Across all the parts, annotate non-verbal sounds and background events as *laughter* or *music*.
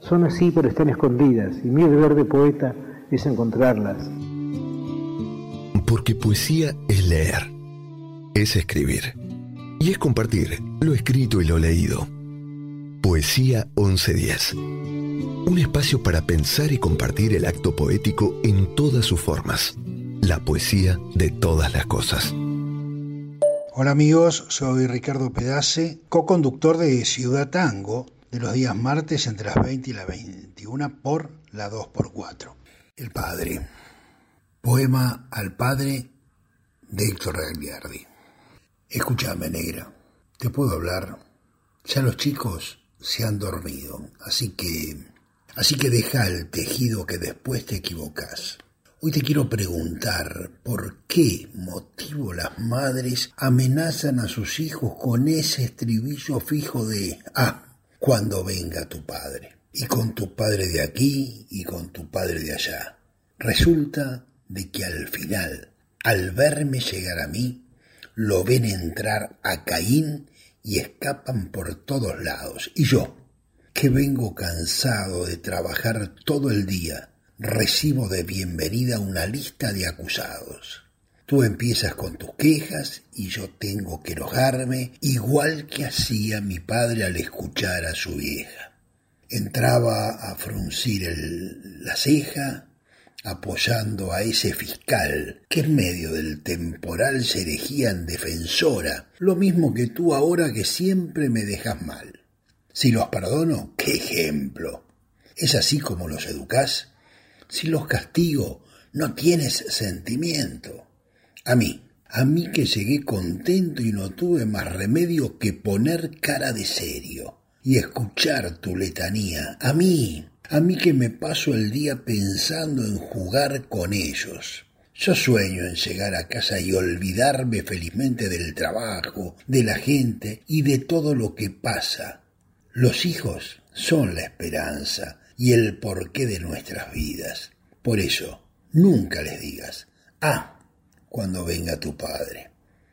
son así pero están escondidas y mi deber de poeta es encontrarlas. Porque poesía es leer, es escribir y es compartir lo escrito y lo leído. Poesía 1110. Un espacio para pensar y compartir el acto poético en todas sus formas. La poesía de todas las cosas. Hola amigos, soy Ricardo Pedace, co-conductor de Ciudad Tango, de los días martes entre las 20 y las 21 por la 2x4. El Padre. Poema al Padre de Héctor Gagliardi. Escúchame, negra. ¿Te puedo hablar? Ya los chicos se han dormido, así que... Así que deja el tejido que después te equivocas. Hoy te quiero preguntar por qué motivo las madres amenazan a sus hijos con ese estribillo fijo de ah, cuando venga tu padre, y con tu padre de aquí y con tu padre de allá. Resulta de que al final, al verme llegar a mí, lo ven entrar a Caín y escapan por todos lados. Y yo, que vengo cansado de trabajar todo el día, recibo de bienvenida una lista de acusados. Tú empiezas con tus quejas y yo tengo que enojarme igual que hacía mi padre al escuchar a su vieja. Entraba a fruncir la ceja apoyando a ese fiscal que en medio del temporal se erigía en defensora, lo mismo que tú ahora que siempre me dejas mal. Si los perdono, qué ejemplo. ¿Es así como los educás? Si los castigo, no tienes sentimiento. A mí, a mí que llegué contento y no tuve más remedio que poner cara de serio y escuchar tu letanía. A mí, a mí que me paso el día pensando en jugar con ellos. Yo sueño en llegar a casa y olvidarme felizmente del trabajo, de la gente y de todo lo que pasa. Los hijos son la esperanza y el porqué de nuestras vidas. Por eso, nunca les digas, ah, cuando venga tu padre.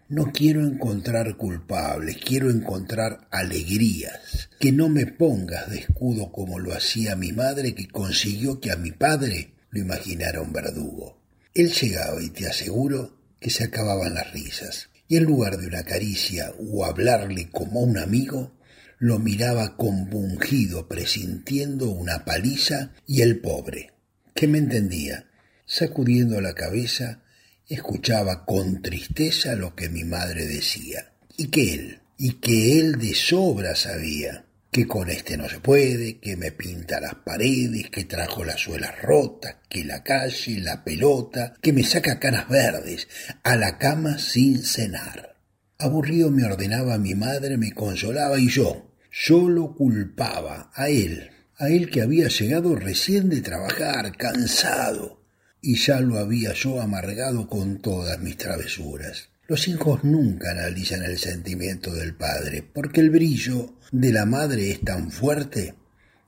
No quiero encontrar culpables, quiero encontrar alegrías. Que no me pongas de escudo como lo hacía mi madre que consiguió que a mi padre lo imaginara un verdugo. Él llegaba y te aseguro que se acababan las risas. Y en lugar de una caricia o hablarle como a un amigo, lo miraba compungido presintiendo una paliza y el pobre, que me entendía, sacudiendo la cabeza, escuchaba con tristeza lo que mi madre decía, y que él, y que él de sobra sabía, que con este no se puede, que me pinta las paredes, que trajo las suelas rotas, que la calle, la pelota, que me saca canas verdes, a la cama sin cenar. Aburrido me ordenaba mi madre, me consolaba y yo, yo lo culpaba a él, a él que había llegado recién de trabajar, cansado, y ya lo había yo amargado con todas mis travesuras. Los hijos nunca analizan el sentimiento del padre, porque el brillo de la madre es tan fuerte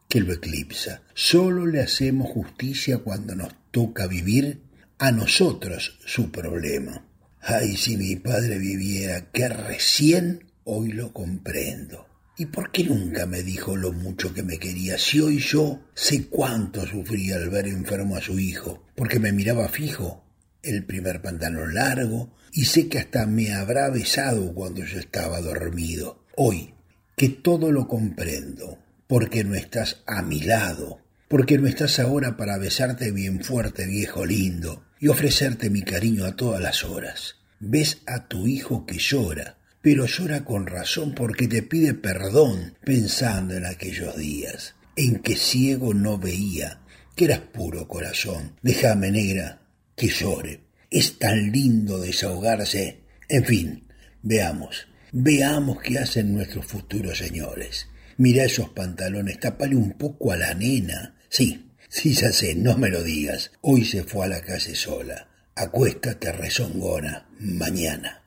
que lo eclipsa. Solo le hacemos justicia cuando nos toca vivir a nosotros su problema. Ay, si mi padre viviera, que recién hoy lo comprendo. ¿Y por qué nunca me dijo lo mucho que me quería? Si hoy yo sé cuánto sufría al ver enfermo a su hijo, porque me miraba fijo, el primer pantalón largo, y sé que hasta me habrá besado cuando yo estaba dormido. Hoy, que todo lo comprendo, porque no estás a mi lado, porque no estás ahora para besarte bien fuerte, viejo lindo, y ofrecerte mi cariño a todas las horas. Ves a tu hijo que llora, pero llora con razón porque te pide perdón pensando en aquellos días en que ciego no veía, que eras puro corazón. Déjame, negra, que llore. Es tan lindo desahogarse. En fin, veamos, veamos qué hacen nuestros futuros señores. Mira esos pantalones, tapale un poco a la nena. Sí, sí, ya sé, no me lo digas. Hoy se fue a la calle sola. Acuéstate rezongona, mañana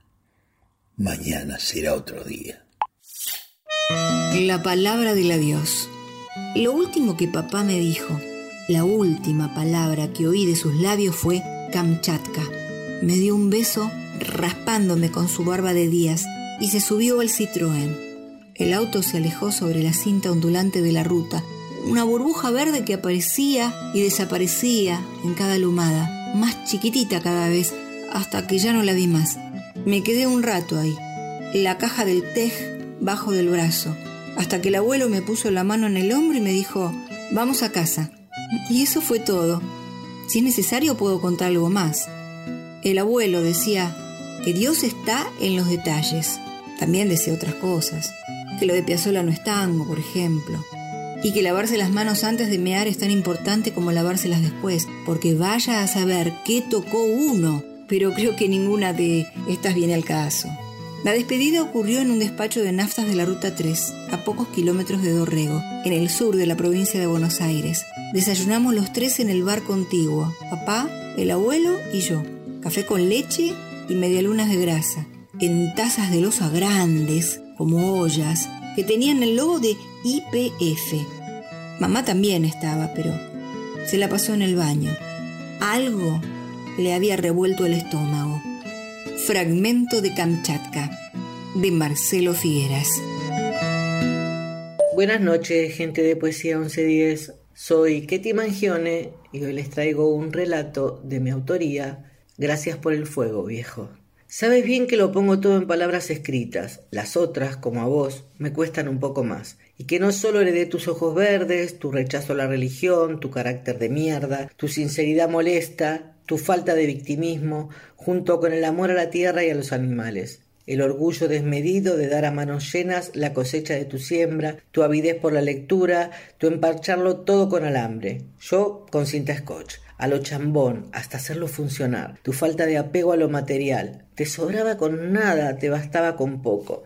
mañana será otro día. La palabra del adiós. Lo último que papá me dijo, la última palabra que oí de sus labios fue Kamchatka. Me dio un beso raspándome con su barba de días y se subió al Citroën. El auto se alejó sobre la cinta ondulante de la ruta, una burbuja verde que aparecía y desaparecía en cada lumada, más chiquitita cada vez, hasta que ya no la vi más. Me quedé un rato ahí, la caja del tej bajo del brazo, hasta que el abuelo me puso la mano en el hombro y me dijo, vamos a casa. Y eso fue todo. Si es necesario puedo contar algo más. El abuelo decía que Dios está en los detalles. También decía otras cosas. Que lo de Piazzolla no es tango, por ejemplo. Y que lavarse las manos antes de mear es tan importante como lavárselas después, porque vaya a saber qué tocó uno pero creo que ninguna de estas viene al caso. La despedida ocurrió en un despacho de naftas de la Ruta 3, a pocos kilómetros de Dorrego, en el sur de la provincia de Buenos Aires. Desayunamos los tres en el bar contiguo, papá, el abuelo y yo. Café con leche y medialunas de grasa, en tazas de losa grandes, como ollas, que tenían el logo de IPF. Mamá también estaba, pero se la pasó en el baño. Algo le había revuelto el estómago. Fragmento de Kamchatka, de Marcelo Figueras. Buenas noches, gente de Poesía 1110. Soy Ketty Mangione y hoy les traigo un relato de mi autoría. Gracias por el fuego, viejo. Sabes bien que lo pongo todo en palabras escritas, las otras, como a vos, me cuestan un poco más, y que no solo heredé tus ojos verdes, tu rechazo a la religión, tu carácter de mierda, tu sinceridad molesta, tu falta de victimismo, junto con el amor a la tierra y a los animales, el orgullo desmedido de dar a manos llenas la cosecha de tu siembra, tu avidez por la lectura, tu emparcharlo todo con alambre, yo con cinta scotch, a lo chambón, hasta hacerlo funcionar, tu falta de apego a lo material, te sobraba con nada, te bastaba con poco.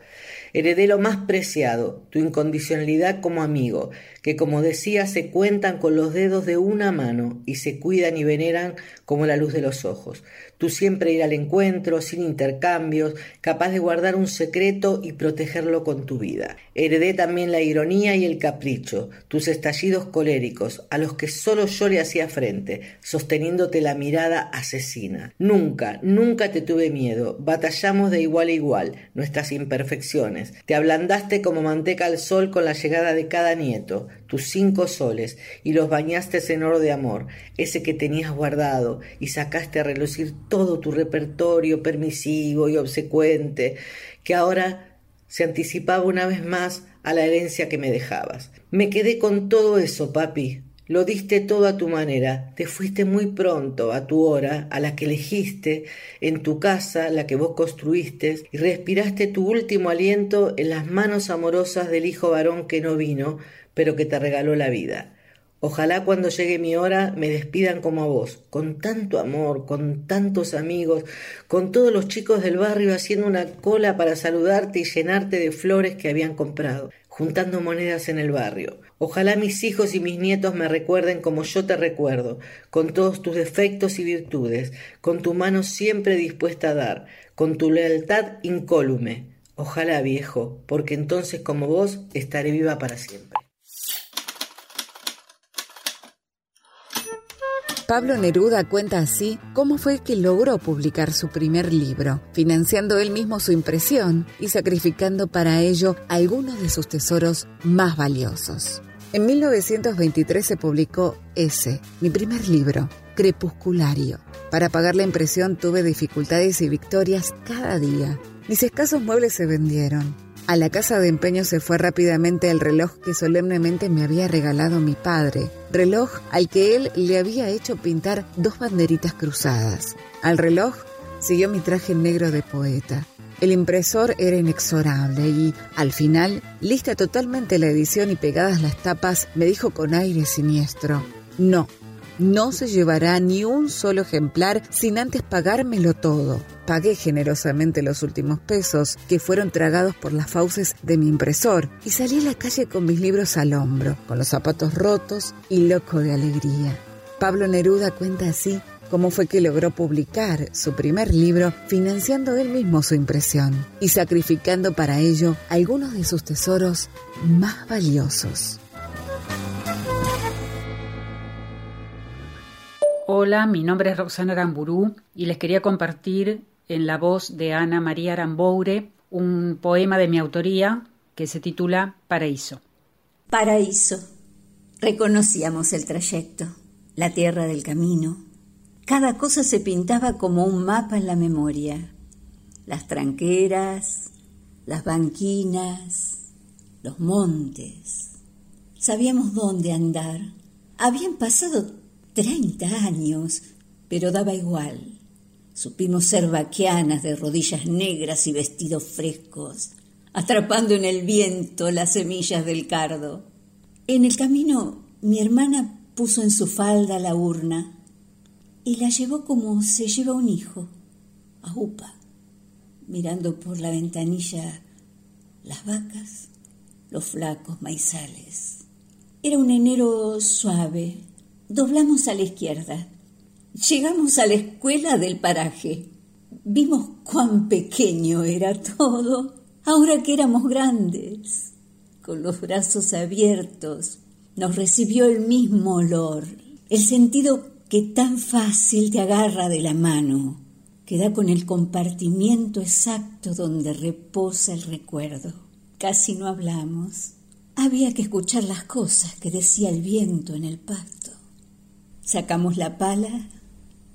Heredé lo más preciado, tu incondicionalidad como amigo, que como decía se cuentan con los dedos de una mano y se cuidan y veneran como la luz de los ojos. Tú siempre ir al encuentro, sin intercambios, capaz de guardar un secreto y protegerlo con tu vida. Heredé también la ironía y el capricho, tus estallidos coléricos, a los que solo yo le hacía frente, sosteniéndote la mirada asesina. Nunca, nunca te tuve miedo, batallamos de igual a igual, nuestras imperfecciones. Te ablandaste como manteca al sol con la llegada de cada nieto, tus cinco soles, y los bañaste en oro de amor, ese que tenías guardado, y sacaste a relucir todo tu repertorio permisivo y obsecuente, que ahora se anticipaba una vez más a la herencia que me dejabas. Me quedé con todo eso, papi. Lo diste todo a tu manera, te fuiste muy pronto a tu hora, a la que elegiste, en tu casa, la que vos construiste, y respiraste tu último aliento en las manos amorosas del hijo varón que no vino, pero que te regaló la vida. Ojalá cuando llegue mi hora me despidan como a vos, con tanto amor, con tantos amigos, con todos los chicos del barrio haciendo una cola para saludarte y llenarte de flores que habían comprado, juntando monedas en el barrio. Ojalá mis hijos y mis nietos me recuerden como yo te recuerdo, con todos tus defectos y virtudes, con tu mano siempre dispuesta a dar, con tu lealtad incólume. Ojalá, viejo, porque entonces como vos estaré viva para siempre. Pablo Neruda cuenta así cómo fue que logró publicar su primer libro, financiando él mismo su impresión y sacrificando para ello algunos de sus tesoros más valiosos. En 1923 se publicó ese, mi primer libro, Crepusculario. Para pagar la impresión tuve dificultades y victorias cada día. Mis escasos muebles se vendieron. A la casa de empeño se fue rápidamente el reloj que solemnemente me había regalado mi padre, reloj al que él le había hecho pintar dos banderitas cruzadas. Al reloj siguió mi traje negro de poeta. El impresor era inexorable y, al final, lista totalmente la edición y pegadas las tapas, me dijo con aire siniestro, no, no se llevará ni un solo ejemplar sin antes pagármelo todo. Pagué generosamente los últimos pesos, que fueron tragados por las fauces de mi impresor, y salí a la calle con mis libros al hombro, con los zapatos rotos y loco de alegría. Pablo Neruda cuenta así cómo fue que logró publicar su primer libro financiando él mismo su impresión y sacrificando para ello algunos de sus tesoros más valiosos. Hola, mi nombre es Roxana Aramburú y les quería compartir en la voz de Ana María Aramboure un poema de mi autoría que se titula Paraíso. Paraíso. Reconocíamos el trayecto, la tierra del camino. Cada cosa se pintaba como un mapa en la memoria. Las tranqueras, las banquinas, los montes. Sabíamos dónde andar. Habían pasado Treinta años, pero daba igual. Supimos ser vaquianas de rodillas negras y vestidos frescos, atrapando en el viento las semillas del cardo. En el camino mi hermana puso en su falda la urna y la llevó como se lleva un hijo, a Upa, mirando por la ventanilla las vacas, los flacos maizales. Era un enero suave, Doblamos a la izquierda. Llegamos a la escuela del paraje. Vimos cuán pequeño era todo, ahora que éramos grandes. Con los brazos abiertos, nos recibió el mismo olor, el sentido que tan fácil te agarra de la mano, que da con el compartimiento exacto donde reposa el recuerdo. Casi no hablamos. Había que escuchar las cosas que decía el viento en el pasto. Sacamos la pala,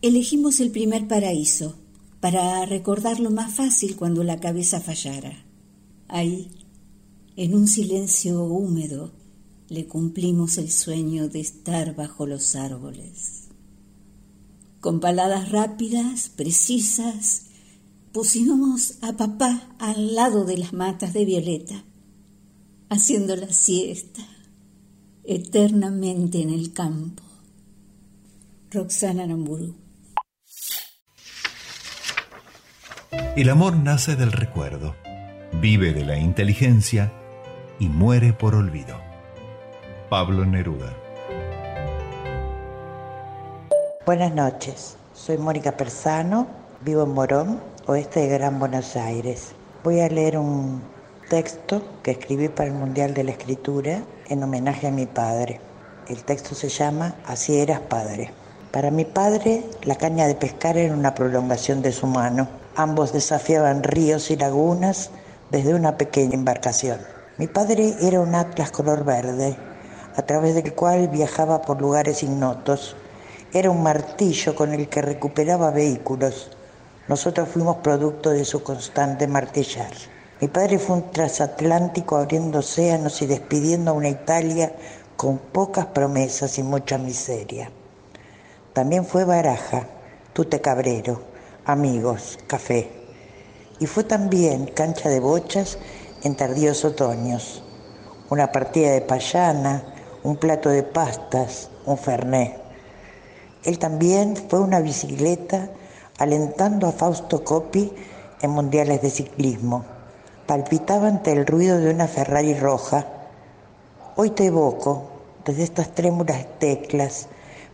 elegimos el primer paraíso para recordarlo más fácil cuando la cabeza fallara. Ahí, en un silencio húmedo, le cumplimos el sueño de estar bajo los árboles. Con paladas rápidas, precisas, pusimos a papá al lado de las matas de violeta, haciendo la siesta eternamente en el campo. Roxana Namburu. El amor nace del recuerdo, vive de la inteligencia y muere por olvido. Pablo Neruda. Buenas noches, soy Mónica Persano, vivo en Morón, oeste de Gran Buenos Aires. Voy a leer un texto que escribí para el Mundial de la Escritura en homenaje a mi padre. El texto se llama Así eras padre. Para mi padre, la caña de pescar era una prolongación de su mano. Ambos desafiaban ríos y lagunas desde una pequeña embarcación. Mi padre era un atlas color verde, a través del cual viajaba por lugares ignotos. Era un martillo con el que recuperaba vehículos. Nosotros fuimos producto de su constante martillar. Mi padre fue un transatlántico abriendo océanos y despidiendo a una Italia con pocas promesas y mucha miseria. También fue baraja, tute cabrero, amigos, café. Y fue también cancha de bochas en tardíos otoños, una partida de payana, un plato de pastas, un ferné. Él también fue una bicicleta alentando a Fausto Coppi en mundiales de ciclismo palpitaba ante el ruido de una Ferrari roja. Hoy te evoco, desde estas trémulas teclas,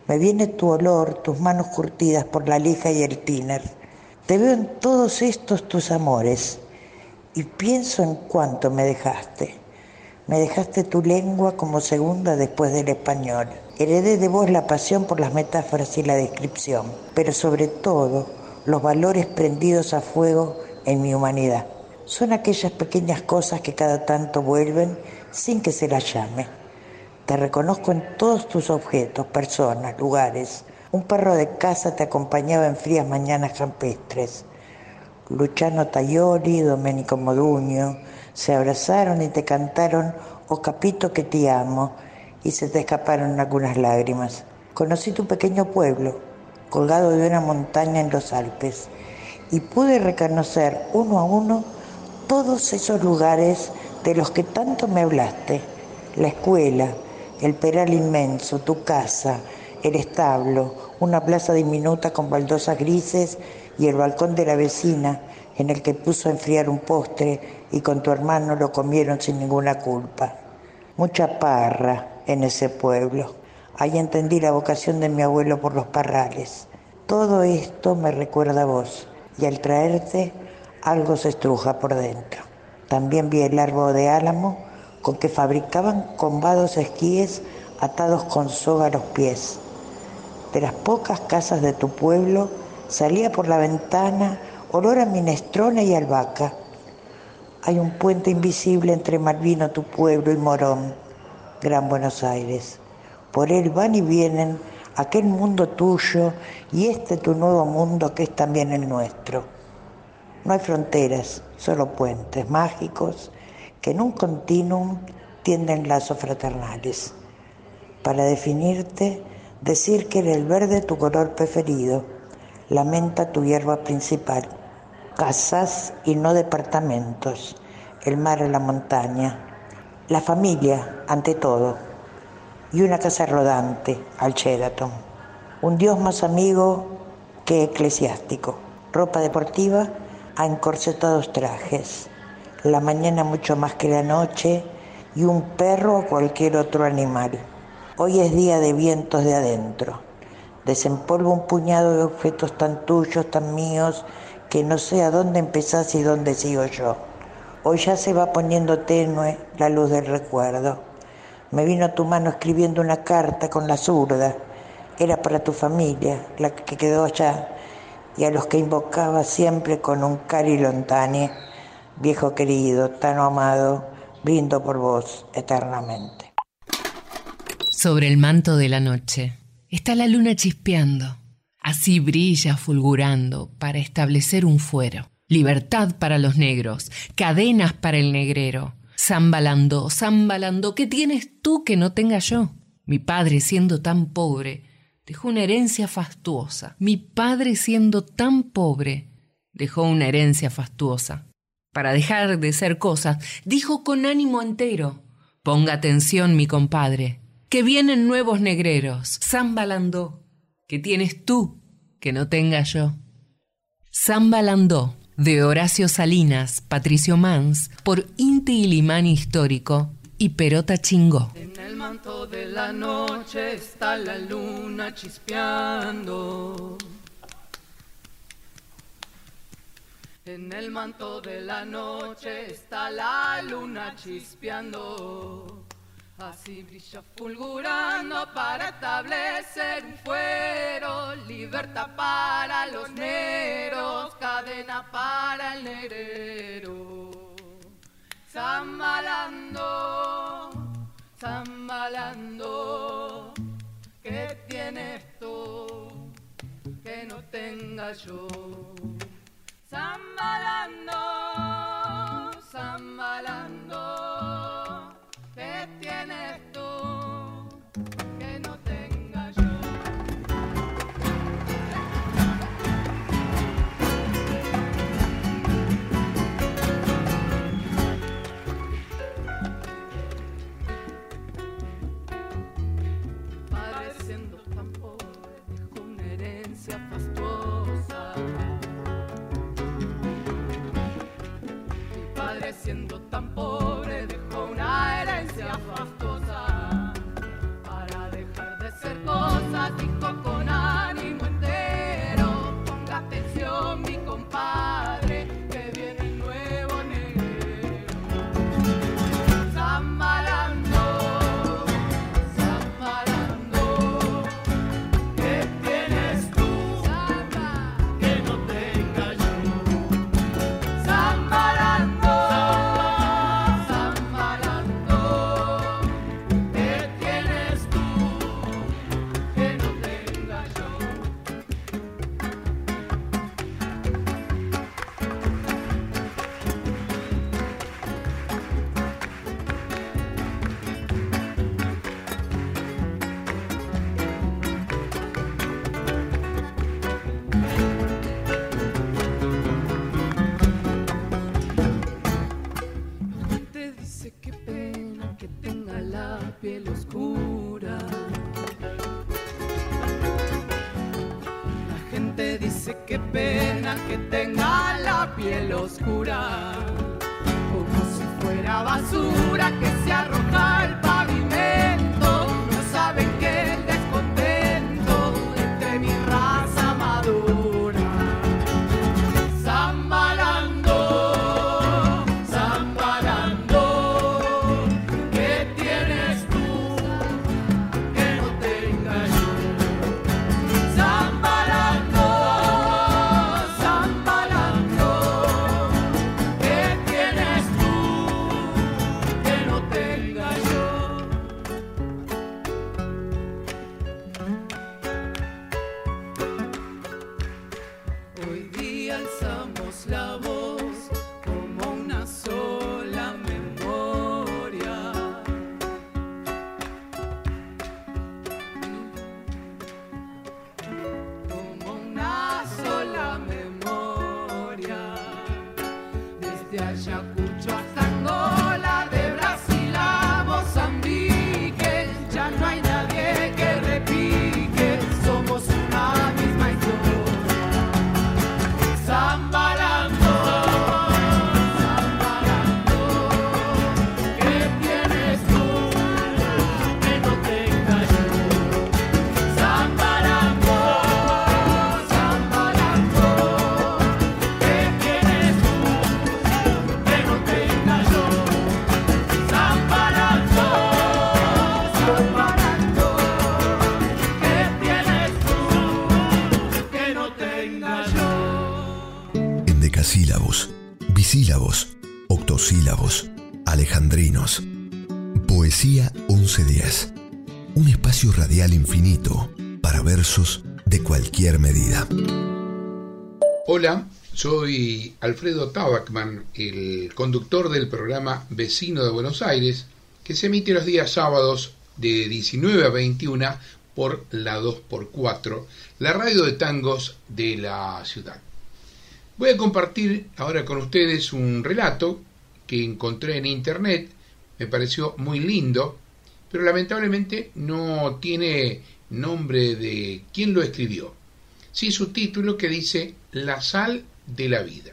me viene tu olor, tus manos curtidas por la lija y el tiner. Te veo en todos estos tus amores y pienso en cuánto me dejaste. Me dejaste tu lengua como segunda después del español. Heredé de vos la pasión por las metáforas y la descripción, pero sobre todo los valores prendidos a fuego en mi humanidad son aquellas pequeñas cosas que cada tanto vuelven sin que se las llame. Te reconozco en todos tus objetos, personas, lugares. Un perro de casa te acompañaba en frías mañanas campestres. Luciano Tayori, Domenico Moduño se abrazaron y te cantaron Oh capito que te amo y se te escaparon algunas lágrimas. Conocí tu pequeño pueblo, colgado de una montaña en los Alpes, y pude reconocer uno a uno todos esos lugares de los que tanto me hablaste, la escuela, el peral inmenso, tu casa, el establo, una plaza diminuta con baldosas grises y el balcón de la vecina en el que puso a enfriar un postre y con tu hermano lo comieron sin ninguna culpa. Mucha parra en ese pueblo. Ahí entendí la vocación de mi abuelo por los parrales. Todo esto me recuerda a vos y al traerte algo se estruja por dentro. También vi el árbol de álamo con que fabricaban combados esquíes atados con soga a los pies. De las pocas casas de tu pueblo salía por la ventana olor a minestrone y albahaca. Hay un puente invisible entre Malvino, tu pueblo, y Morón, Gran Buenos Aires. Por él van y vienen aquel mundo tuyo y este tu nuevo mundo que es también el nuestro. No hay fronteras, solo puentes mágicos que en un continuum tienden lazos fraternales. Para definirte, decir que era el verde tu color preferido, lamenta tu hierba principal. Casas y no departamentos, el mar en la montaña, la familia ante todo, y una casa rodante al Sheraton. Un Dios más amigo que eclesiástico, ropa deportiva a encorsetados trajes, la mañana mucho más que la noche y un perro o cualquier otro animal. Hoy es día de vientos de adentro. Desempolvo un puñado de objetos tan tuyos, tan míos, que no sé a dónde empezás y dónde sigo yo. Hoy ya se va poniendo tenue la luz del recuerdo. Me vino a tu mano escribiendo una carta con la zurda. Era para tu familia, la que quedó allá y a los que invocaba siempre con un cari lontane, viejo querido, tan amado, brindo por vos eternamente. Sobre el manto de la noche está la luna chispeando, así brilla fulgurando para establecer un fuero. Libertad para los negros, cadenas para el negrero. Zambalando, zambalando, ¿qué tienes tú que no tenga yo? Mi padre, siendo tan pobre, dejó una herencia fastuosa. Mi padre, siendo tan pobre, dejó una herencia fastuosa para dejar de ser cosas, dijo con ánimo entero, Ponga atención, mi compadre, que vienen nuevos negreros, San Balandó, que tienes tú, que no tenga yo. Zambalandó, de Horacio Salinas, Patricio Mans, por Inti Ilimani Histórico y Perota Chingó. En el manto de la noche está la luna chispeando. En el manto de la noche está la luna chispeando, así brilla fulgurando para establecer un fuero, libertad para los negros, cadena para el negrero. Zambalando, zambalando, ¿qué tiene esto que no tenga yo? Zambalando, zambalando, ¿qué tienes tú? 啊。*laughs* Radial Infinito para versos de cualquier medida. Hola, soy Alfredo Tabacman, el conductor del programa Vecino de Buenos Aires, que se emite los días sábados de 19 a 21 por la 2x4, la radio de tangos de la ciudad. Voy a compartir ahora con ustedes un relato que encontré en internet, me pareció muy lindo pero lamentablemente no tiene nombre de quién lo escribió. Sí su título que dice La sal de la vida.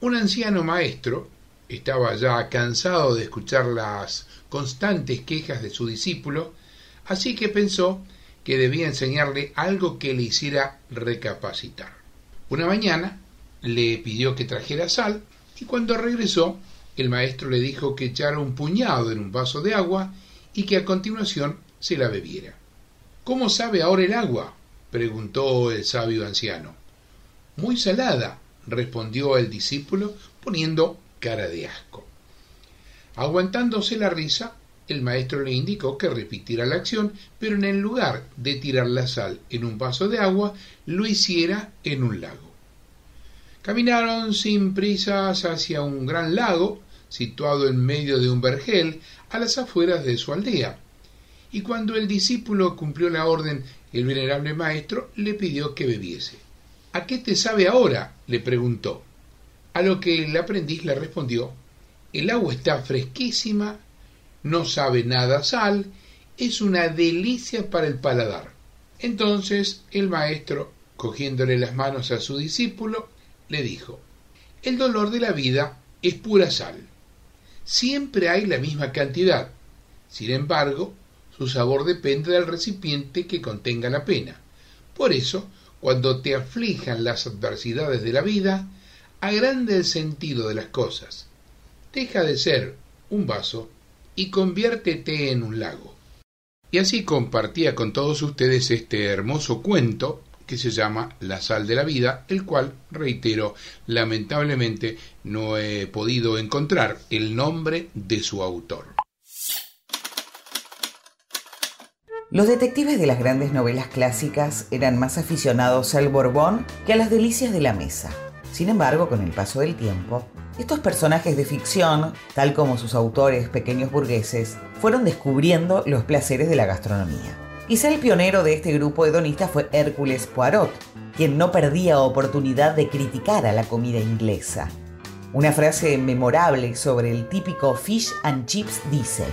Un anciano maestro estaba ya cansado de escuchar las constantes quejas de su discípulo, así que pensó que debía enseñarle algo que le hiciera recapacitar. Una mañana le pidió que trajera sal y cuando regresó el maestro le dijo que echara un puñado en un vaso de agua y que a continuación se la bebiera. ¿Cómo sabe ahora el agua? preguntó el sabio anciano. Muy salada, respondió el discípulo poniendo cara de asco. Aguantándose la risa, el maestro le indicó que repitiera la acción, pero en lugar de tirar la sal en un vaso de agua, lo hiciera en un lago. Caminaron sin prisas hacia un gran lago, situado en medio de un vergel, a las afueras de su aldea. Y cuando el discípulo cumplió la orden, el venerable maestro le pidió que bebiese. ¿A qué te sabe ahora? le preguntó. A lo que el aprendiz le respondió El agua está fresquísima, no sabe nada sal, es una delicia para el paladar. Entonces el maestro, cogiéndole las manos a su discípulo, le dijo El dolor de la vida es pura sal. Siempre hay la misma cantidad. Sin embargo, su sabor depende del recipiente que contenga la pena. Por eso, cuando te aflijan las adversidades de la vida, agranda el sentido de las cosas. Deja de ser un vaso y conviértete en un lago. Y así compartía con todos ustedes este hermoso cuento que se llama La sal de la vida, el cual, reitero, lamentablemente no he podido encontrar el nombre de su autor. Los detectives de las grandes novelas clásicas eran más aficionados al Borbón que a las delicias de la mesa. Sin embargo, con el paso del tiempo, estos personajes de ficción, tal como sus autores pequeños burgueses, fueron descubriendo los placeres de la gastronomía. Quizá el pionero de este grupo hedonista fue Hércules Poirot, quien no perdía oportunidad de criticar a la comida inglesa. Una frase memorable sobre el típico fish and chips dice,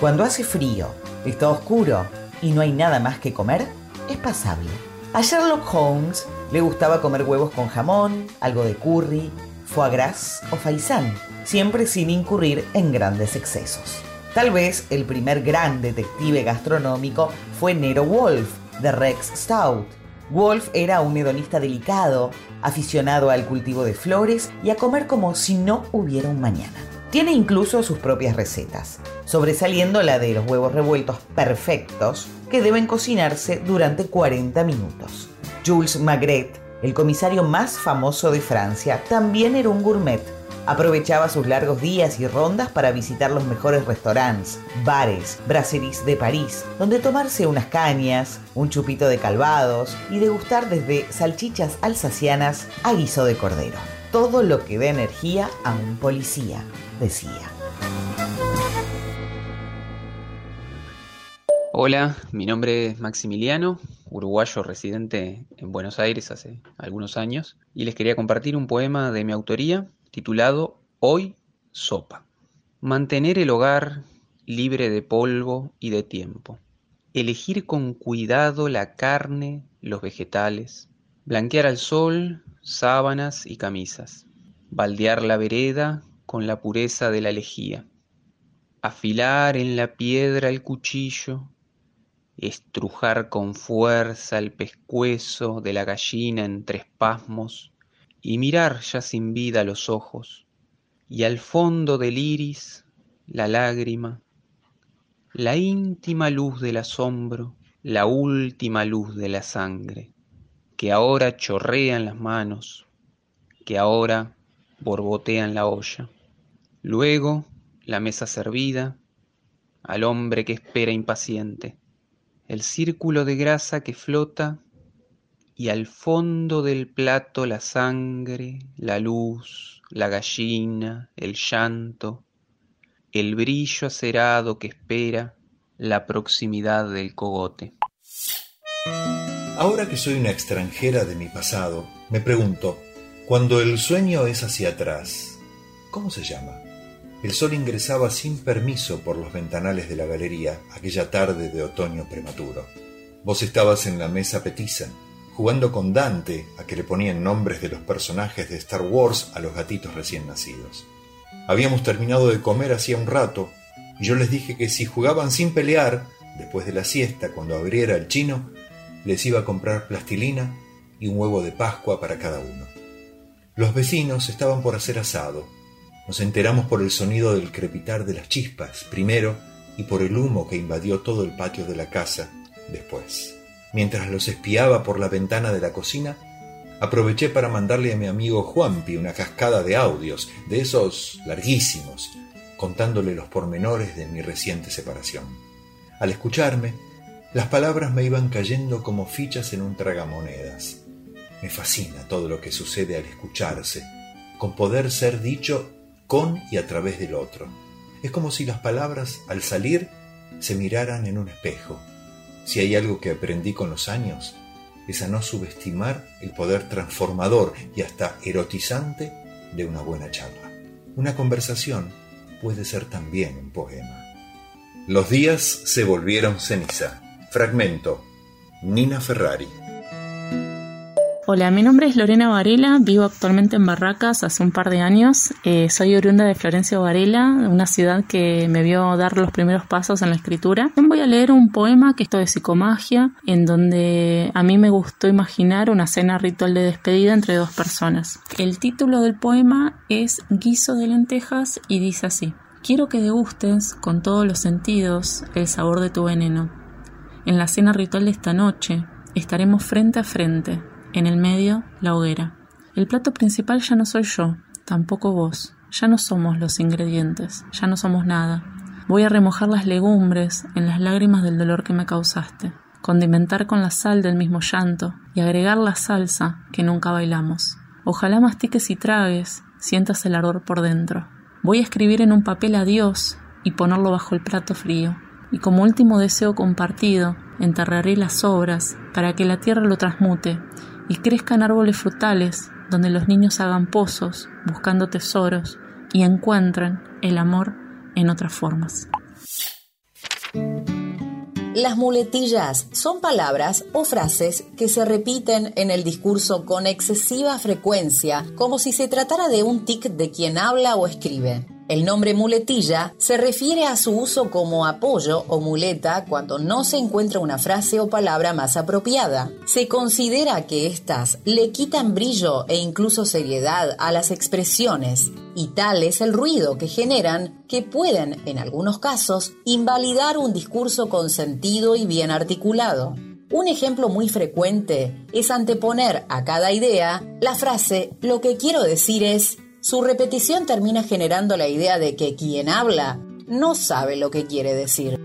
cuando hace frío, está oscuro y no hay nada más que comer, es pasable. A Sherlock Holmes le gustaba comer huevos con jamón, algo de curry, foie gras o faisán, siempre sin incurrir en grandes excesos. Tal vez el primer gran detective gastronómico fue Nero Wolf, de Rex Stout. Wolf era un hedonista delicado, aficionado al cultivo de flores y a comer como si no hubiera un mañana. Tiene incluso sus propias recetas, sobresaliendo la de los huevos revueltos perfectos que deben cocinarse durante 40 minutos. Jules Magret el comisario más famoso de Francia, también era un gourmet. Aprovechaba sus largos días y rondas para visitar los mejores restaurantes, bares, brasseries de París, donde tomarse unas cañas, un chupito de calvados y degustar desde salchichas alsacianas a guiso de cordero. Todo lo que da energía a un policía, decía. Hola, mi nombre es Maximiliano, uruguayo residente en Buenos Aires hace algunos años, y les quería compartir un poema de mi autoría titulado Hoy Sopa. Mantener el hogar libre de polvo y de tiempo. Elegir con cuidado la carne, los vegetales. Blanquear al sol sábanas y camisas. Baldear la vereda con la pureza de la lejía. Afilar en la piedra el cuchillo estrujar con fuerza el pescuezo de la gallina entre espasmos y mirar ya sin vida los ojos y al fondo del iris la lágrima la íntima luz del asombro la última luz de la sangre que ahora chorrea en las manos que ahora borbotea en la olla. Luego la mesa servida al hombre que espera impaciente el círculo de grasa que flota y al fondo del plato la sangre, la luz, la gallina, el llanto, el brillo acerado que espera la proximidad del cogote. Ahora que soy una extranjera de mi pasado, me pregunto, cuando el sueño es hacia atrás, ¿cómo se llama? El sol ingresaba sin permiso por los ventanales de la galería aquella tarde de otoño prematuro. Vos estabas en la mesa petiza, jugando con Dante a que le ponían nombres de los personajes de Star Wars a los gatitos recién nacidos. Habíamos terminado de comer hacía un rato y yo les dije que si jugaban sin pelear, después de la siesta, cuando abriera el chino, les iba a comprar plastilina y un huevo de Pascua para cada uno. Los vecinos estaban por hacer asado. Nos enteramos por el sonido del crepitar de las chispas, primero, y por el humo que invadió todo el patio de la casa, después. Mientras los espiaba por la ventana de la cocina, aproveché para mandarle a mi amigo Juanpi una cascada de audios, de esos larguísimos, contándole los pormenores de mi reciente separación. Al escucharme, las palabras me iban cayendo como fichas en un tragamonedas. Me fascina todo lo que sucede al escucharse, con poder ser dicho con y a través del otro. Es como si las palabras, al salir, se miraran en un espejo. Si hay algo que aprendí con los años, es a no subestimar el poder transformador y hasta erotizante de una buena charla. Una conversación puede ser también un poema. Los días se volvieron ceniza. Fragmento. Nina Ferrari. Hola, mi nombre es Lorena Varela, vivo actualmente en Barracas hace un par de años. Eh, soy oriunda de Florencio Varela, una ciudad que me vio dar los primeros pasos en la escritura. Voy a leer un poema que esto de psicomagia, en donde a mí me gustó imaginar una cena ritual de despedida entre dos personas. El título del poema es Guiso de lentejas y dice así. Quiero que degustes con todos los sentidos el sabor de tu veneno. En la cena ritual de esta noche estaremos frente a frente en el medio, la hoguera. El plato principal ya no soy yo, tampoco vos. Ya no somos los ingredientes, ya no somos nada. Voy a remojar las legumbres en las lágrimas del dolor que me causaste, condimentar con la sal del mismo llanto y agregar la salsa que nunca bailamos. Ojalá mastiques y tragues, sientas el ardor por dentro. Voy a escribir en un papel adiós y ponerlo bajo el plato frío. Y como último deseo compartido, enterraré las obras para que la tierra lo transmute y crezcan árboles frutales donde los niños hagan pozos buscando tesoros y encuentren el amor en otras formas. Las muletillas son palabras o frases que se repiten en el discurso con excesiva frecuencia, como si se tratara de un tic de quien habla o escribe. El nombre muletilla se refiere a su uso como apoyo o muleta cuando no se encuentra una frase o palabra más apropiada. Se considera que éstas le quitan brillo e incluso seriedad a las expresiones, y tal es el ruido que generan que pueden, en algunos casos, invalidar un discurso con sentido y bien articulado. Un ejemplo muy frecuente es anteponer a cada idea la frase lo que quiero decir es su repetición termina generando la idea de que quien habla no sabe lo que quiere decir.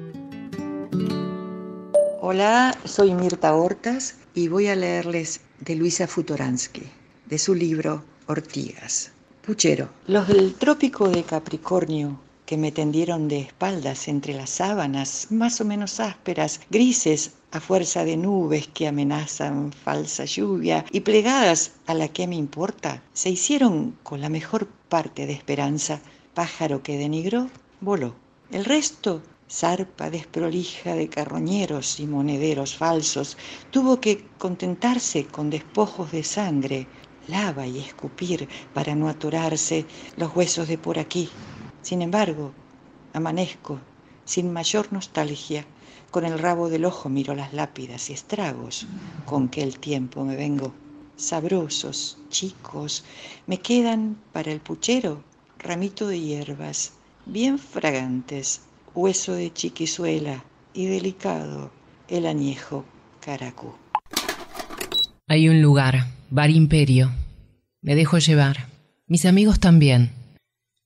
Hola, soy Mirta Hortas y voy a leerles de Luisa Futoransky, de su libro Ortigas. Puchero. Los del trópico de Capricornio que me tendieron de espaldas entre las sábanas, más o menos ásperas, grises a fuerza de nubes que amenazan falsa lluvia y plegadas a la que me importa, se hicieron con la mejor parte de esperanza, pájaro que denigró, voló. El resto, zarpa desprolija de carroñeros y monederos falsos, tuvo que contentarse con despojos de sangre, lava y escupir para no atorarse los huesos de por aquí, sin embargo, amanezco sin mayor nostalgia, con el rabo del ojo miro las lápidas y estragos con que el tiempo me vengo. Sabrosos, chicos, me quedan para el puchero ramito de hierbas, bien fragantes, hueso de chiquizuela y delicado el añejo caracú. Hay un lugar, Bar Imperio. Me dejo llevar. Mis amigos también.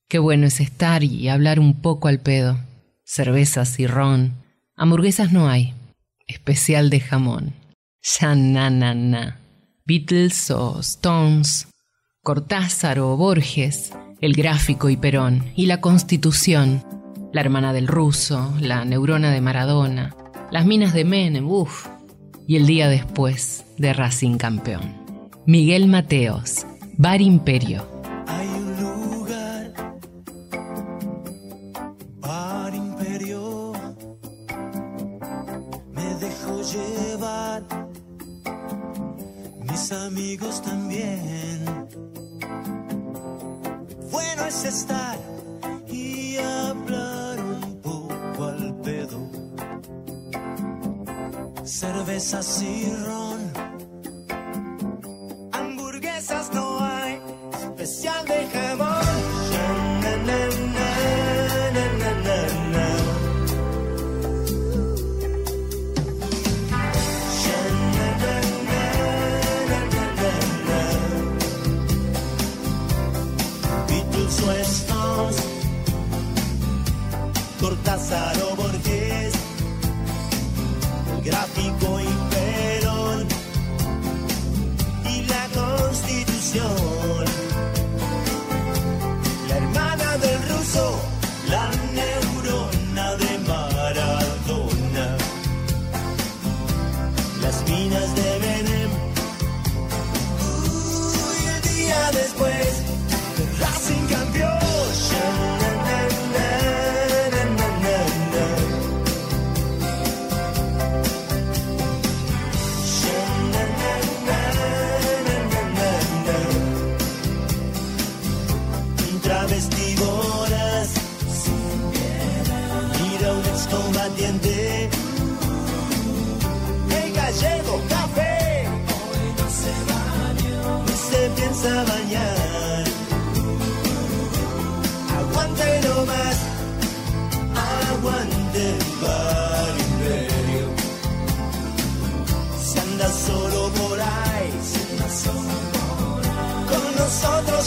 Qué bueno es estar y hablar un poco al pedo. Cervezas y ron. Hamburguesas no hay. Especial de jamón. Ya na na na. Beatles o Stones. Cortázar o Borges. El gráfico y Perón. Y la Constitución. La hermana del ruso. La neurona de Maradona. Las minas de Menem. Uf. Y el día después de Racing Campeón. Miguel Mateos. Bar Imperio. Beatles o Stones, Cortázar o Borges, gráfico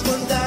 nosotros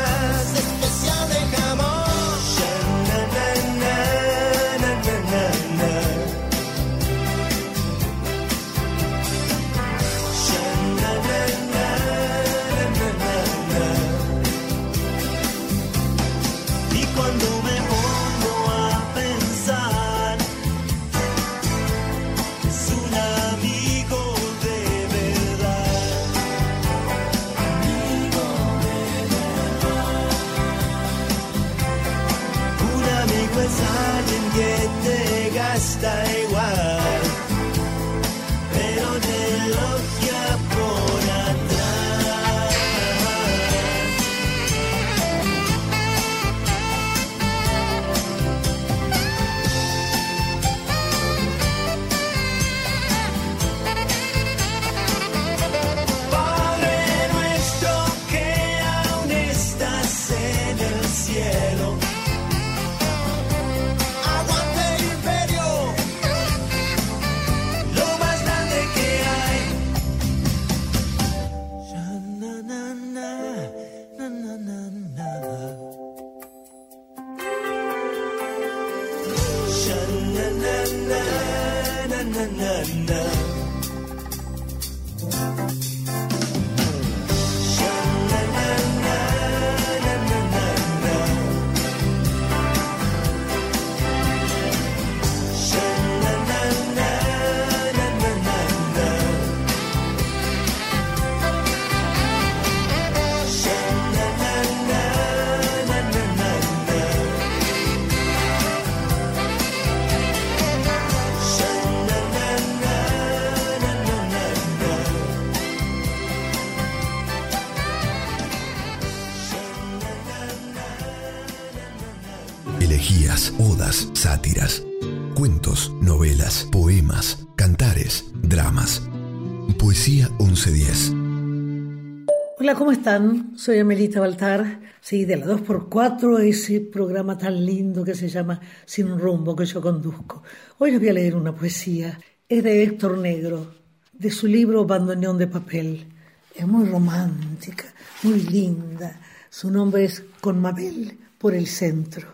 Hola, ¿cómo están? Soy Amelita Baltar, sí, de la 2x4, ese programa tan lindo que se llama Sin rumbo que yo conduzco. Hoy les voy a leer una poesía, es de Héctor Negro, de su libro Bandoneón de papel. Es muy romántica, muy linda. Su nombre es Con Mabel por el centro.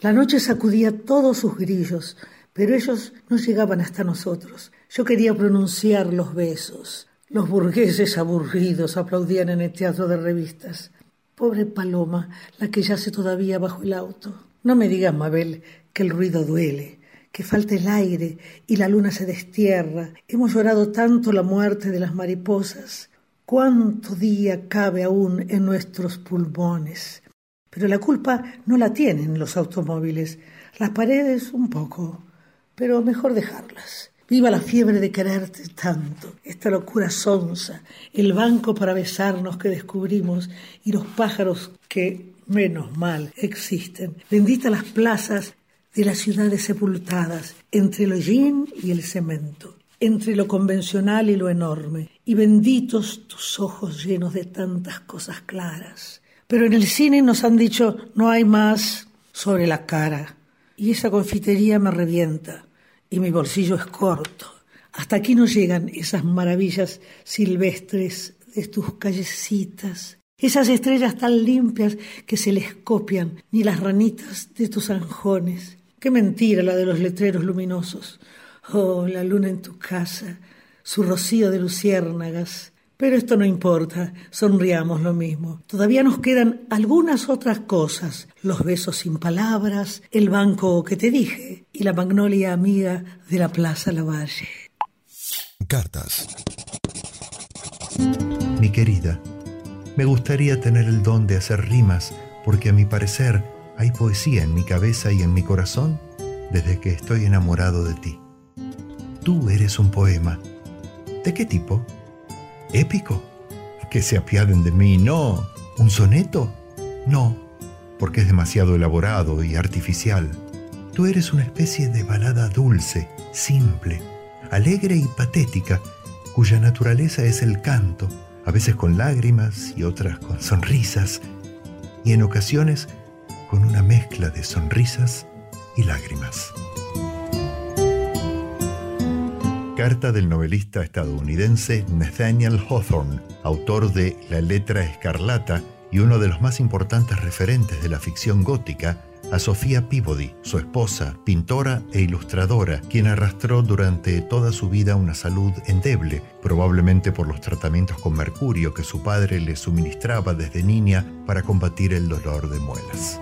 La noche sacudía todos sus grillos, pero ellos no llegaban hasta nosotros. Yo quería pronunciar los besos. Los burgueses aburridos aplaudían en el teatro de revistas. Pobre Paloma, la que yace todavía bajo el auto. No me digas, Mabel, que el ruido duele, que falta el aire y la luna se destierra. Hemos llorado tanto la muerte de las mariposas. ¿Cuánto día cabe aún en nuestros pulmones? Pero la culpa no la tienen los automóviles, las paredes un poco, pero mejor dejarlas. Viva la fiebre de quererte tanto, esta locura sonsa, el banco para besarnos que descubrimos y los pájaros que, menos mal, existen. Bendita las plazas de las ciudades sepultadas entre el hollín y el cemento. entre lo convencional y lo enorme, y benditos tus ojos llenos de tantas cosas claras. Pero en el cine nos han dicho no hay más sobre la cara, y esa confitería me revienta, y mi bolsillo es corto. Hasta aquí no llegan esas maravillas silvestres de tus callecitas, esas estrellas tan limpias que se les copian, ni las ranitas de tus anjones. Qué mentira la de los letreros luminosos. Oh, la luna en tu casa, su rocío de luciérnagas. Pero esto no importa, sonriamos lo mismo. Todavía nos quedan algunas otras cosas, los besos sin palabras, el banco que te dije y la magnolia amiga de la Plaza Lavalle. Cartas. Mi querida, me gustaría tener el don de hacer rimas porque a mi parecer hay poesía en mi cabeza y en mi corazón desde que estoy enamorado de ti. Tú eres un poema. ¿De qué tipo? ¿Épico? Que se apiaden de mí, no. ¿Un soneto? No, porque es demasiado elaborado y artificial. Tú eres una especie de balada dulce, simple, alegre y patética, cuya naturaleza es el canto, a veces con lágrimas y otras con sonrisas, y en ocasiones con una mezcla de sonrisas y lágrimas. Carta del novelista estadounidense Nathaniel Hawthorne, autor de La letra escarlata y uno de los más importantes referentes de la ficción gótica, a Sofía Peabody, su esposa, pintora e ilustradora, quien arrastró durante toda su vida una salud endeble, probablemente por los tratamientos con mercurio que su padre le suministraba desde niña para combatir el dolor de muelas.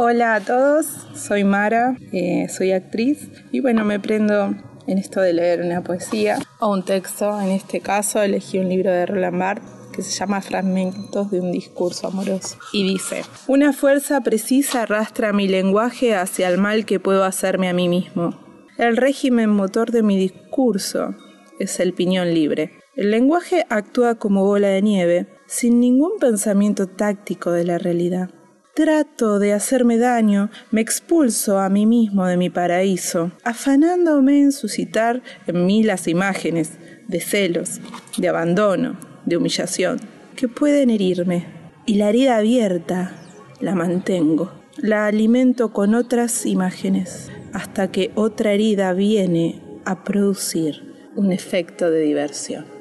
Hola a todos, soy Mara, eh, soy actriz y bueno, me prendo en esto de leer una poesía o un texto. En este caso elegí un libro de Roland Barthes que se llama Fragmentos de un discurso amoroso. Y dice, una fuerza precisa arrastra mi lenguaje hacia el mal que puedo hacerme a mí mismo. El régimen motor de mi discurso es el piñón libre. El lenguaje actúa como bola de nieve, sin ningún pensamiento táctico de la realidad. Trato de hacerme daño, me expulso a mí mismo de mi paraíso, afanándome en suscitar en mí las imágenes de celos, de abandono, de humillación, que pueden herirme. Y la herida abierta la mantengo, la alimento con otras imágenes, hasta que otra herida viene a producir un efecto de diversión.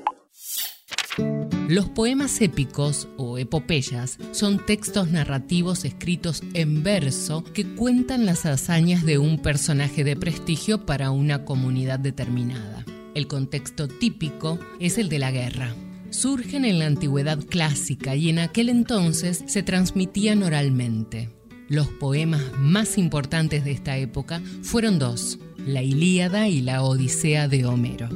Los poemas épicos o epopeyas son textos narrativos escritos en verso que cuentan las hazañas de un personaje de prestigio para una comunidad determinada. El contexto típico es el de la guerra. Surgen en la antigüedad clásica y en aquel entonces se transmitían oralmente. Los poemas más importantes de esta época fueron dos, la Ilíada y la Odisea de Homero.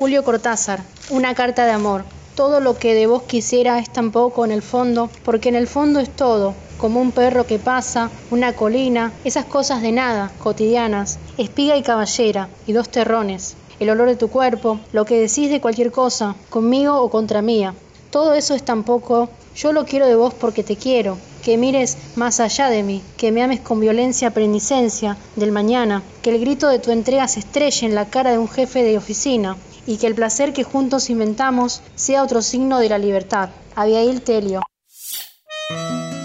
Julio Cortázar, una carta de amor. Todo lo que de vos quisiera es tan poco en el fondo, porque en el fondo es todo, como un perro que pasa, una colina, esas cosas de nada, cotidianas, espiga y caballera, y dos terrones, el olor de tu cuerpo, lo que decís de cualquier cosa, conmigo o contra mía. Todo eso es tan poco, yo lo quiero de vos porque te quiero, que mires más allá de mí, que me ames con violencia preemicencia del mañana, que el grito de tu entrega se estrelle en la cara de un jefe de oficina, y que el placer que juntos inventamos sea otro signo de la libertad. Abigail Telio.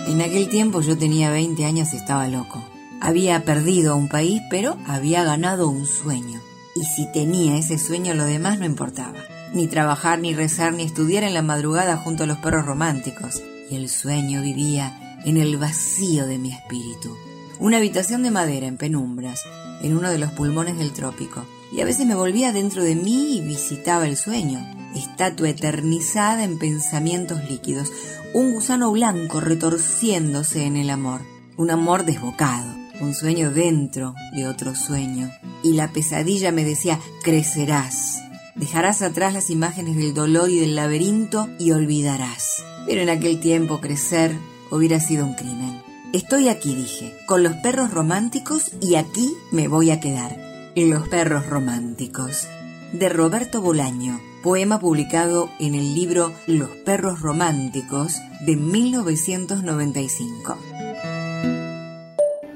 En aquel tiempo yo tenía 20 años y estaba loco. Había perdido un país, pero había ganado un sueño. Y si tenía ese sueño, lo demás no importaba. Ni trabajar, ni rezar, ni estudiar en la madrugada junto a los perros románticos. Y el sueño vivía en el vacío de mi espíritu. Una habitación de madera en penumbras, en uno de los pulmones del trópico y a veces me volvía dentro de mí y visitaba el sueño, estatua eternizada en pensamientos líquidos, un gusano blanco retorciéndose en el amor, un amor desbocado, un sueño dentro de otro sueño. Y la pesadilla me decía, crecerás, dejarás atrás las imágenes del dolor y del laberinto y olvidarás. Pero en aquel tiempo crecer hubiera sido un crimen. Estoy aquí, dije, con los perros románticos y aquí me voy a quedar. Los perros románticos, de Roberto Bolaño, poema publicado en el libro Los perros románticos de 1995.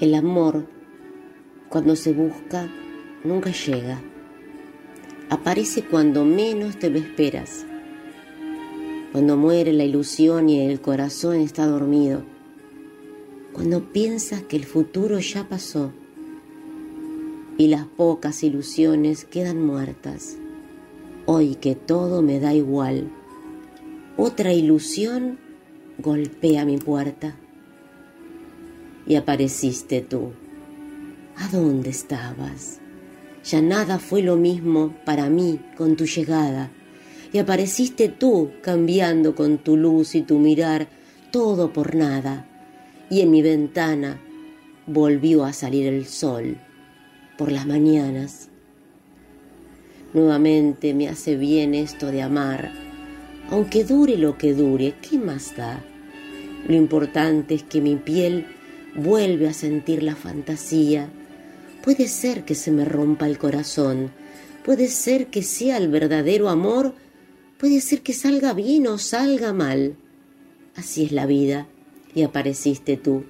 El amor Cuando se busca, nunca llega. Aparece cuando menos te lo esperas. Cuando muere la ilusión y el corazón está dormido. Cuando piensas que el futuro ya pasó y las pocas ilusiones quedan muertas. Hoy que todo me da igual, otra ilusión golpea mi puerta. Y apareciste tú. ¿A dónde estabas? Ya nada fue lo mismo para mí con tu llegada. Y apareciste tú cambiando con tu luz y tu mirar todo por nada. Y en mi ventana volvió a salir el sol por las mañanas. Nuevamente me hace bien esto de amar. Aunque dure lo que dure, ¿qué más da? Lo importante es que mi piel vuelve a sentir la fantasía Puede ser que se me rompa el corazón, puede ser que sea el verdadero amor, puede ser que salga bien o salga mal. Así es la vida, y apareciste tú,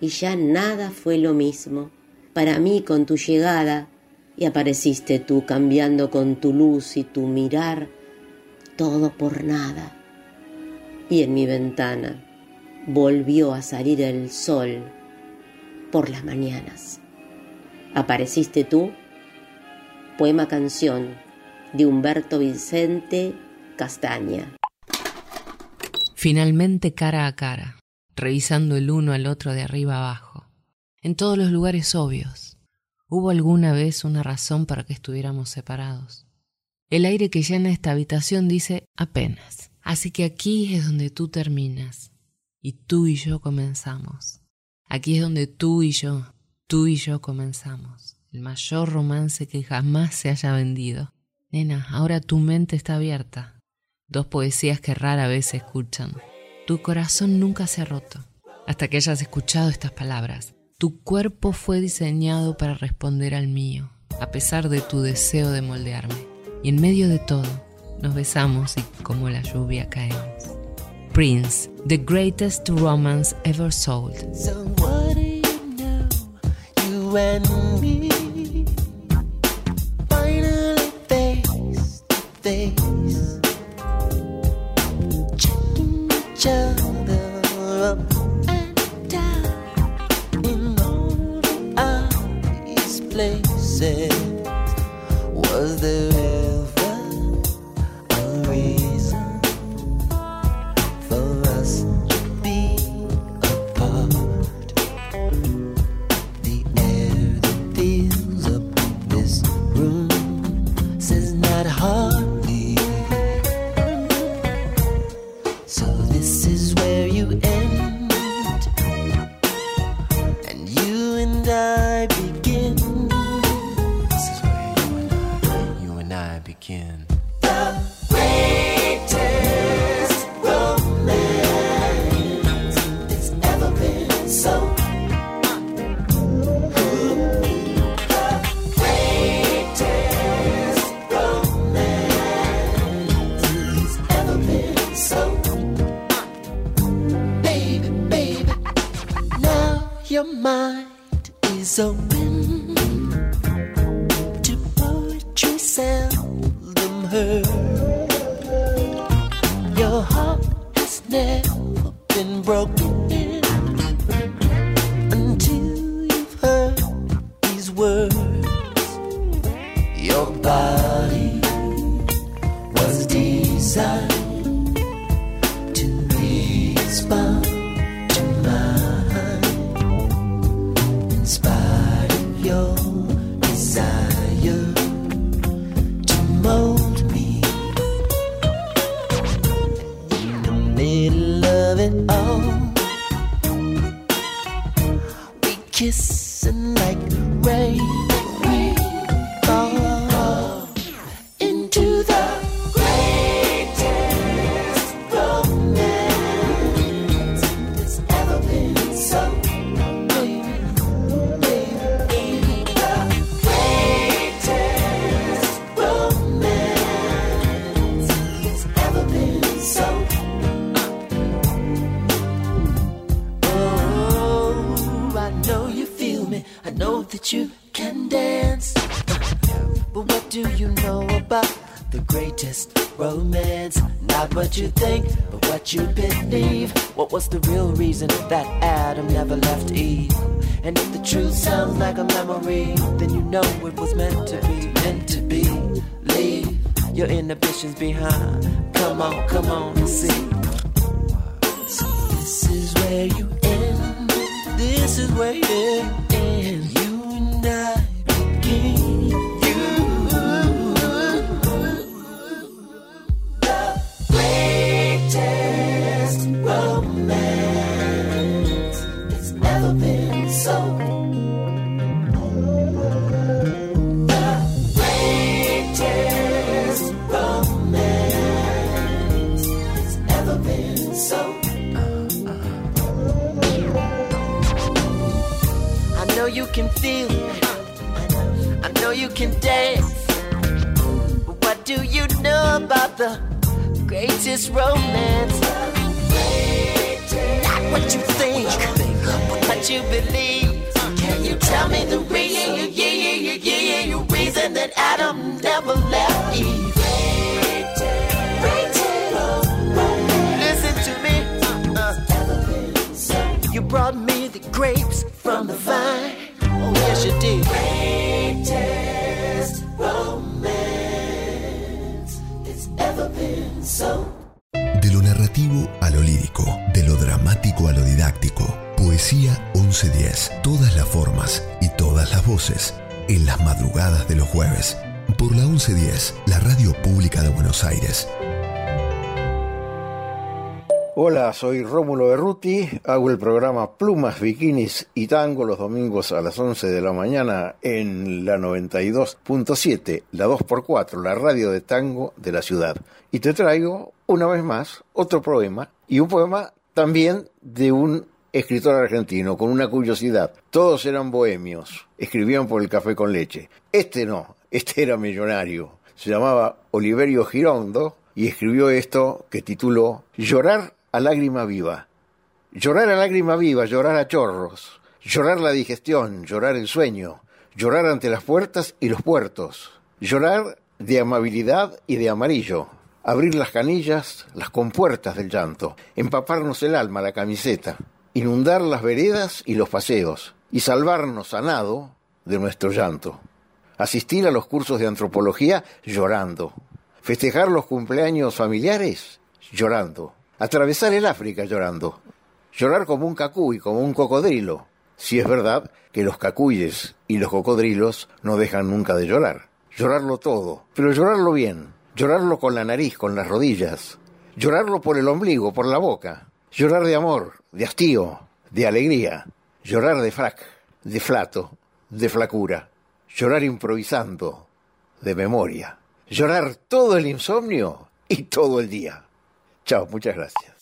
y ya nada fue lo mismo. Para mí con tu llegada, y apareciste tú cambiando con tu luz y tu mirar, todo por nada. Y en mi ventana volvió a salir el sol por las mañanas. Apareciste tú, poema canción de Humberto Vicente Castaña. Finalmente cara a cara, revisando el uno al otro de arriba abajo, en todos los lugares obvios. ¿Hubo alguna vez una razón para que estuviéramos separados? El aire que llena esta habitación dice apenas. Así que aquí es donde tú terminas y tú y yo comenzamos. Aquí es donde tú y yo Tú y yo comenzamos, el mayor romance que jamás se haya vendido. Nena, ahora tu mente está abierta. Dos poesías que rara vez se escuchan. Tu corazón nunca se ha roto. Hasta que hayas escuchado estas palabras. Tu cuerpo fue diseñado para responder al mío, a pesar de tu deseo de moldearme. Y en medio de todo, nos besamos y como la lluvia caemos. Prince, the greatest romance ever sold. and me face face, places. Was there your mind is open to poetry seldom heard. Your heart has never been broken glisten like rain. What you think, but what you believe. What was the real reason that Adam never left Eve? And if the truth sounds like a memory, then you know it was meant to be, meant to be. Leave your inhibitions behind. Come on, come on and see. Soy Rómulo Berruti, hago el programa Plumas, Bikinis y Tango los domingos a las 11 de la mañana en la 92.7, la 2x4, la radio de tango de la ciudad. Y te traigo una vez más otro poema y un poema también de un escritor argentino con una curiosidad. Todos eran bohemios, escribían por el café con leche. Este no, este era millonario. Se llamaba Oliverio Girondo y escribió esto que tituló Llorar a lágrima viva. Llorar a lágrima viva, llorar a chorros, llorar la digestión, llorar el sueño, llorar ante las puertas y los puertos, llorar de amabilidad y de amarillo, abrir las canillas, las compuertas del llanto, empaparnos el alma, la camiseta, inundar las veredas y los paseos, y salvarnos a nado de nuestro llanto, asistir a los cursos de antropología llorando, festejar los cumpleaños familiares llorando, atravesar el África llorando, llorar como un cacuy, como un cocodrilo, si es verdad que los cacuyes y los cocodrilos no dejan nunca de llorar. Llorarlo todo, pero llorarlo bien, llorarlo con la nariz, con las rodillas, llorarlo por el ombligo, por la boca, llorar de amor, de hastío, de alegría, llorar de frac, de flato, de flacura, llorar improvisando, de memoria, llorar todo el insomnio y todo el día. Muchas gracias.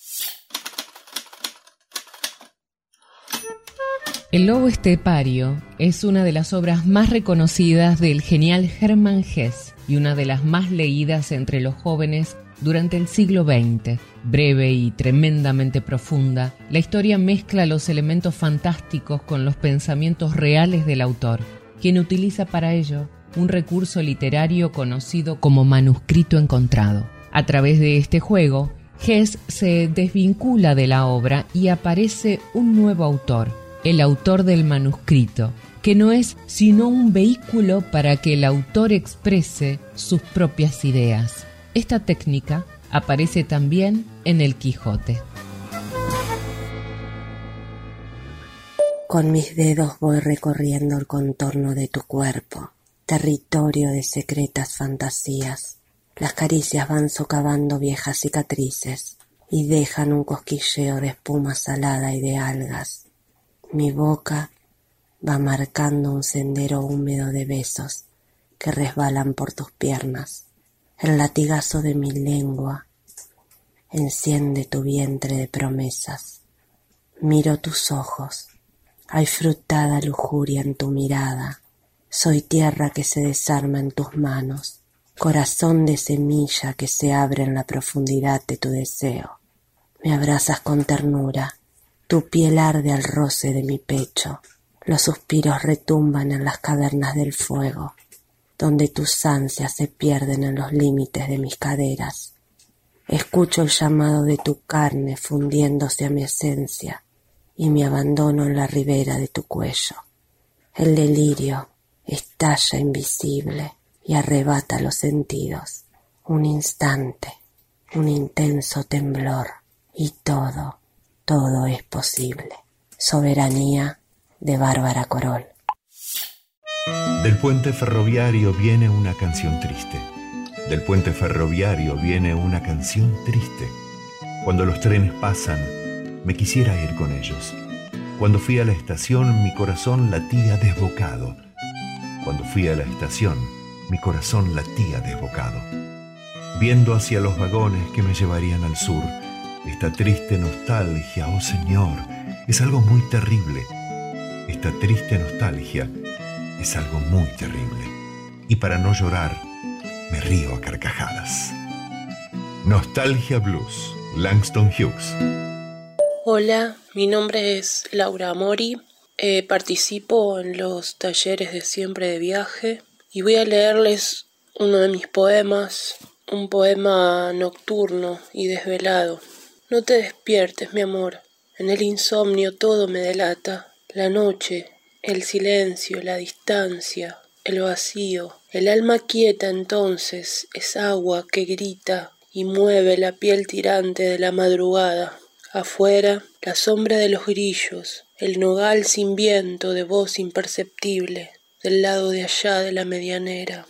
El Lobo Estepario es una de las obras más reconocidas del genial Hermann Hesse y una de las más leídas entre los jóvenes durante el siglo XX. Breve y tremendamente profunda, la historia mezcla los elementos fantásticos con los pensamientos reales del autor, quien utiliza para ello un recurso literario conocido como manuscrito encontrado. A través de este juego, Hess se desvincula de la obra y aparece un nuevo autor, el autor del manuscrito, que no es sino un vehículo para que el autor exprese sus propias ideas. Esta técnica aparece también en el Quijote. Con mis dedos voy recorriendo el contorno de tu cuerpo, territorio de secretas fantasías. Las caricias van socavando viejas cicatrices y dejan un cosquilleo de espuma salada y de algas. Mi boca va marcando un sendero húmedo de besos que resbalan por tus piernas. El latigazo de mi lengua enciende tu vientre de promesas. Miro tus ojos, hay frutada lujuria en tu mirada. Soy tierra que se desarma en tus manos, corazón de semilla que se abre en la profundidad de tu deseo. Me abrazas con ternura, tu piel arde al roce de mi pecho, Los suspiros retumban en las cavernas del fuego, donde tus ansias se pierden en los límites de mis caderas. Escucho el llamado de tu carne fundiéndose a mi esencia y me abandono en la ribera de tu cuello. El delirio estalla invisible y arrebata los sentidos. Un instante, un intenso temblor y todo, todo es posible. Soberanía de Bárbara Corol. Del puente ferroviario viene una canción triste. Del puente ferroviario viene una canción triste. Cuando los trenes pasan, me quisiera ir con ellos. Cuando fui a la estación, mi corazón latía desbocado. Cuando fui a la estación, mi corazón latía desbocado. Viendo hacia los vagones que me llevarían al sur, esta triste nostalgia, oh Señor, es algo muy terrible. Esta triste nostalgia es algo muy terrible. Y para no llorar, me río a carcajadas. Nostalgia Blues, Langston Hughes. Hola, mi nombre es Laura Mori. Eh, participo en los talleres de siempre de viaje y voy a leerles uno de mis poemas, un poema nocturno y desvelado. No te despiertes, mi amor. En el insomnio todo me delata. La noche, el silencio, la distancia, el vacío. El alma quieta entonces es agua que grita y mueve la piel tirante de la madrugada. Afuera, la sombra de los grillos, el nogal sin viento de voz imperceptible, del lado de allá de la medianera.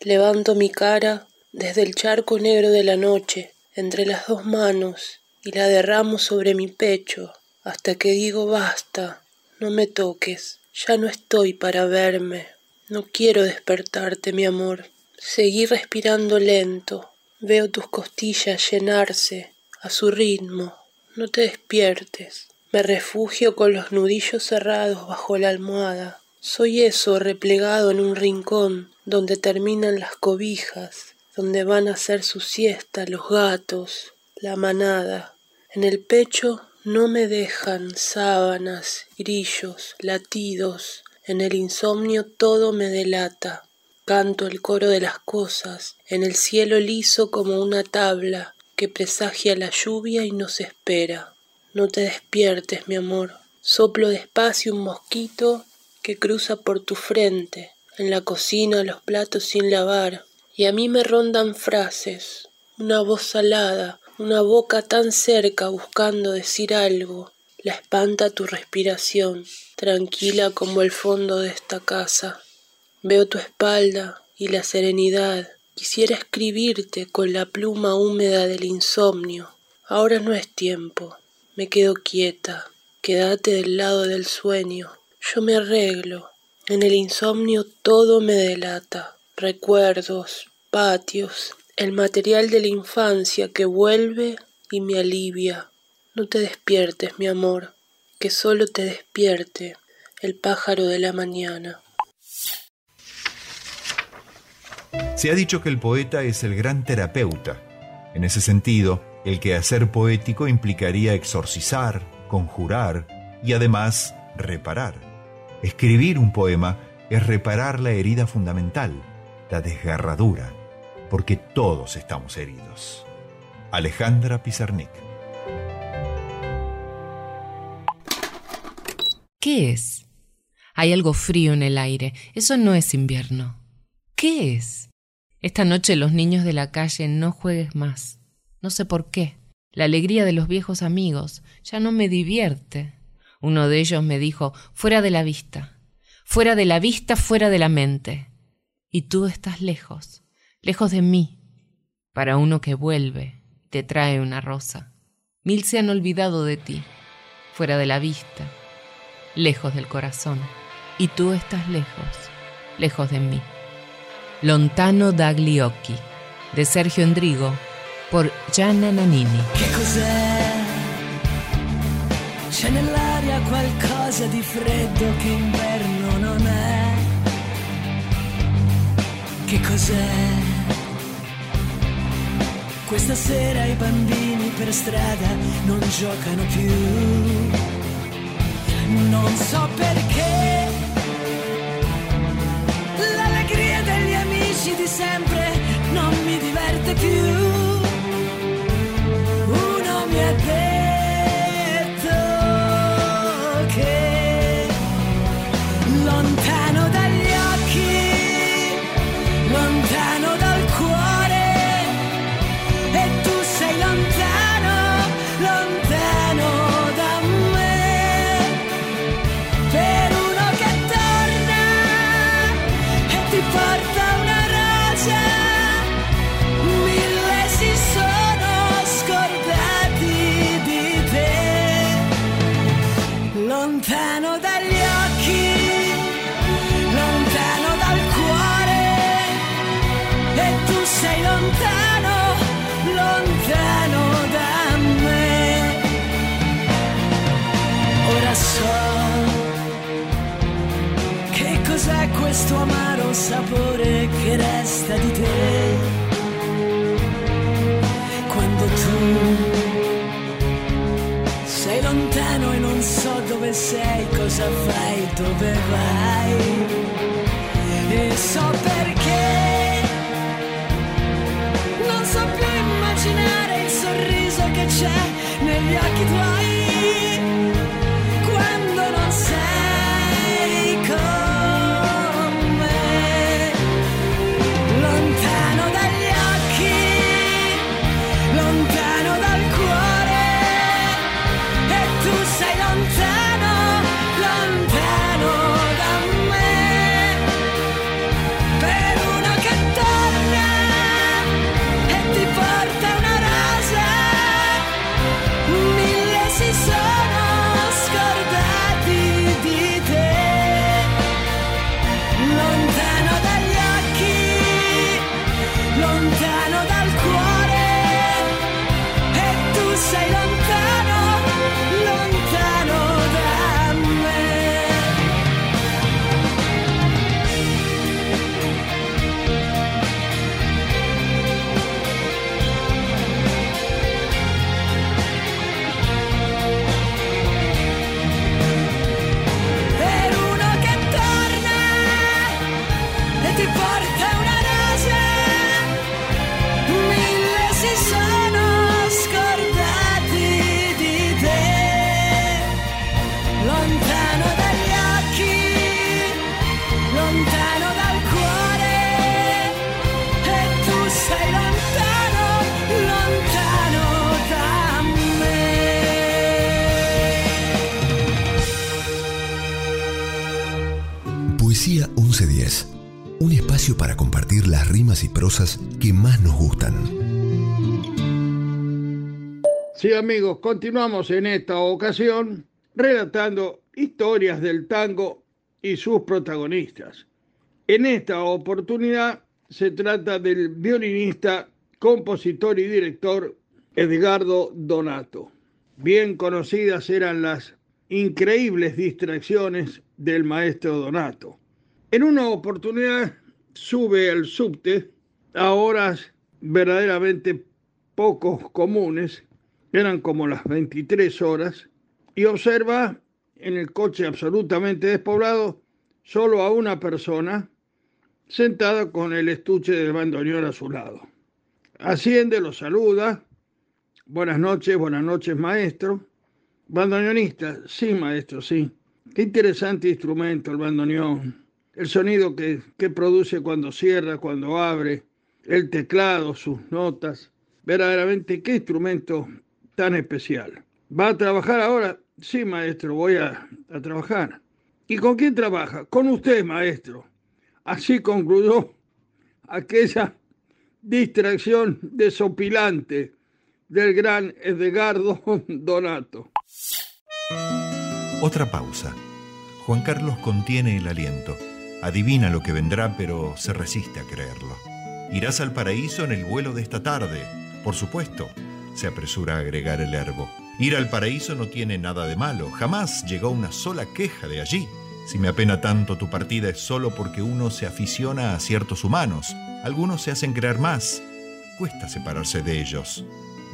Levanto mi cara desde el charco negro de la noche, entre las dos manos, y la derramo sobre mi pecho, hasta que digo basta, no me toques, ya no estoy para verme, no quiero despertarte, mi amor. Seguí respirando lento, veo tus costillas llenarse a su ritmo, no te despiertes. Me refugio con los nudillos cerrados bajo la almohada. Soy eso replegado en un rincón donde terminan las cobijas, donde van a hacer su siesta los gatos, la manada. En el pecho no me dejan sábanas, grillos, latidos. En el insomnio todo me delata. Canto el coro de las cosas, en el cielo liso como una tabla, que presagia la lluvia y nos espera. No te despiertes, mi amor. Soplo despacio un mosquito que cruza por tu frente. En la cocina los platos sin lavar. Y a mí me rondan frases, una voz salada, una boca tan cerca buscando decir algo. La espanta tu respiración, tranquila como el fondo de esta casa. Veo tu espalda y la serenidad Quisiera escribirte con la pluma húmeda del insomnio. Ahora no es tiempo. Me quedo quieta. Quédate del lado del sueño. Yo me arreglo. En el insomnio todo me delata. Recuerdos, patios, el material de la infancia que vuelve y me alivia. No te despiertes, mi amor, que solo te despierte el pájaro de la mañana. Se ha dicho que el poeta es el gran terapeuta. En ese sentido, el quehacer poético implicaría exorcizar, conjurar y además reparar. Escribir un poema es reparar la herida fundamental, la desgarradura, porque todos estamos heridos. Alejandra Pizarnik. ¿Qué es? Hay algo frío en el aire. Eso no es invierno. ¿Qué es? Esta noche los niños de la calle no juegues más. No sé por qué. La alegría de los viejos amigos ya no me divierte. Uno de ellos me dijo, fuera de la vista, fuera de la vista, fuera de la mente. Y tú estás lejos, lejos de mí, para uno que vuelve te trae una rosa. Mil se han olvidado de ti, fuera de la vista, lejos del corazón. Y tú estás lejos, lejos de mí. Lontano dagli occhi, de Sergio Endrigo, por Gianna Nannini. Che cos'è? C'è nell'aria qualcosa di freddo che inverno non è. Che cos'è? Questa sera i bambini per strada non giocano più. Non so perché questo amaro sapore che resta di te. Quando tu sei lontano e non so dove sei, cosa fai, dove vai? E so perché. Non so più immaginare il sorriso che c'è negli occhi tuoi para compartir las rimas y prosas que más nos gustan. Sí, amigos, continuamos en esta ocasión relatando historias del tango y sus protagonistas. En esta oportunidad se trata del violinista, compositor y director Edgardo Donato. Bien conocidas eran las increíbles distracciones del maestro Donato. En una oportunidad sube al subte a horas verdaderamente poco comunes, eran como las 23 horas, y observa en el coche absolutamente despoblado solo a una persona sentada con el estuche del bandoneón a su lado. Asciende, lo saluda, buenas noches, buenas noches maestro. Bandoneonista, sí maestro, sí. Qué interesante instrumento el bandoneón. El sonido que, que produce cuando cierra, cuando abre, el teclado, sus notas. Verdaderamente, qué instrumento tan especial. ¿Va a trabajar ahora? Sí, maestro, voy a, a trabajar. ¿Y con quién trabaja? Con usted, maestro. Así concluyó aquella distracción desopilante del gran Edgardo Donato. Otra pausa. Juan Carlos contiene el aliento. Adivina lo que vendrá, pero se resiste a creerlo. Irás al paraíso en el vuelo de esta tarde. Por supuesto, se apresura a agregar el herbo. Ir al paraíso no tiene nada de malo. Jamás llegó una sola queja de allí. Si me apena tanto tu partida es solo porque uno se aficiona a ciertos humanos. Algunos se hacen creer más. Cuesta separarse de ellos.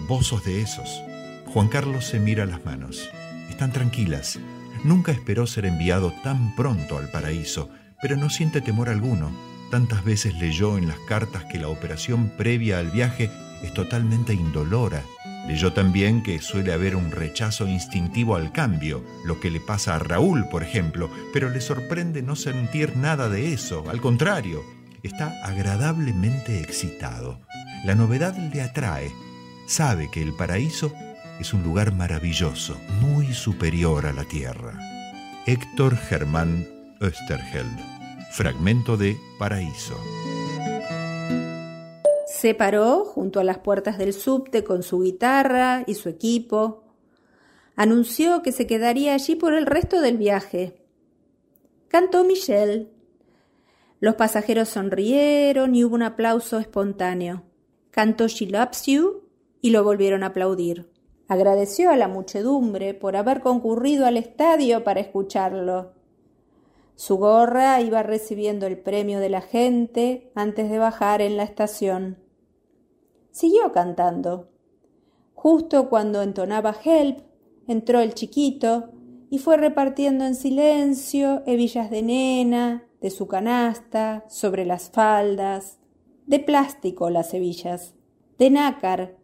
Vos de esos. Juan Carlos se mira las manos. Están tranquilas. Nunca esperó ser enviado tan pronto al paraíso, pero no siente temor alguno. tantas veces leyó en las cartas que la operación previa al viaje es totalmente indolora. Leyó también que suele haber un rechazo instintivo al cambio, lo que le pasa a Raúl, por ejemplo, pero le sorprende no sentir nada de eso, al contrario, está agradablemente excitado. La novedad le atrae, sabe que el paraíso es un lugar maravilloso, muy superior a la tierra. Héctor Germán Fragmento de Paraíso. Se paró junto a las puertas del subte con su guitarra y su equipo. Anunció que se quedaría allí por el resto del viaje. Cantó Michelle. Los pasajeros sonrieron y hubo un aplauso espontáneo. Cantó She Loves You y lo volvieron a aplaudir. Agradeció a la muchedumbre por haber concurrido al estadio para escucharlo. Su gorra iba recibiendo el premio de la gente antes de bajar en la estación. Siguió cantando. Justo cuando entonaba Help, entró el chiquito y fue repartiendo en silencio hebillas de nena, de su canasta, sobre las faldas, de plástico las hebillas, de nácar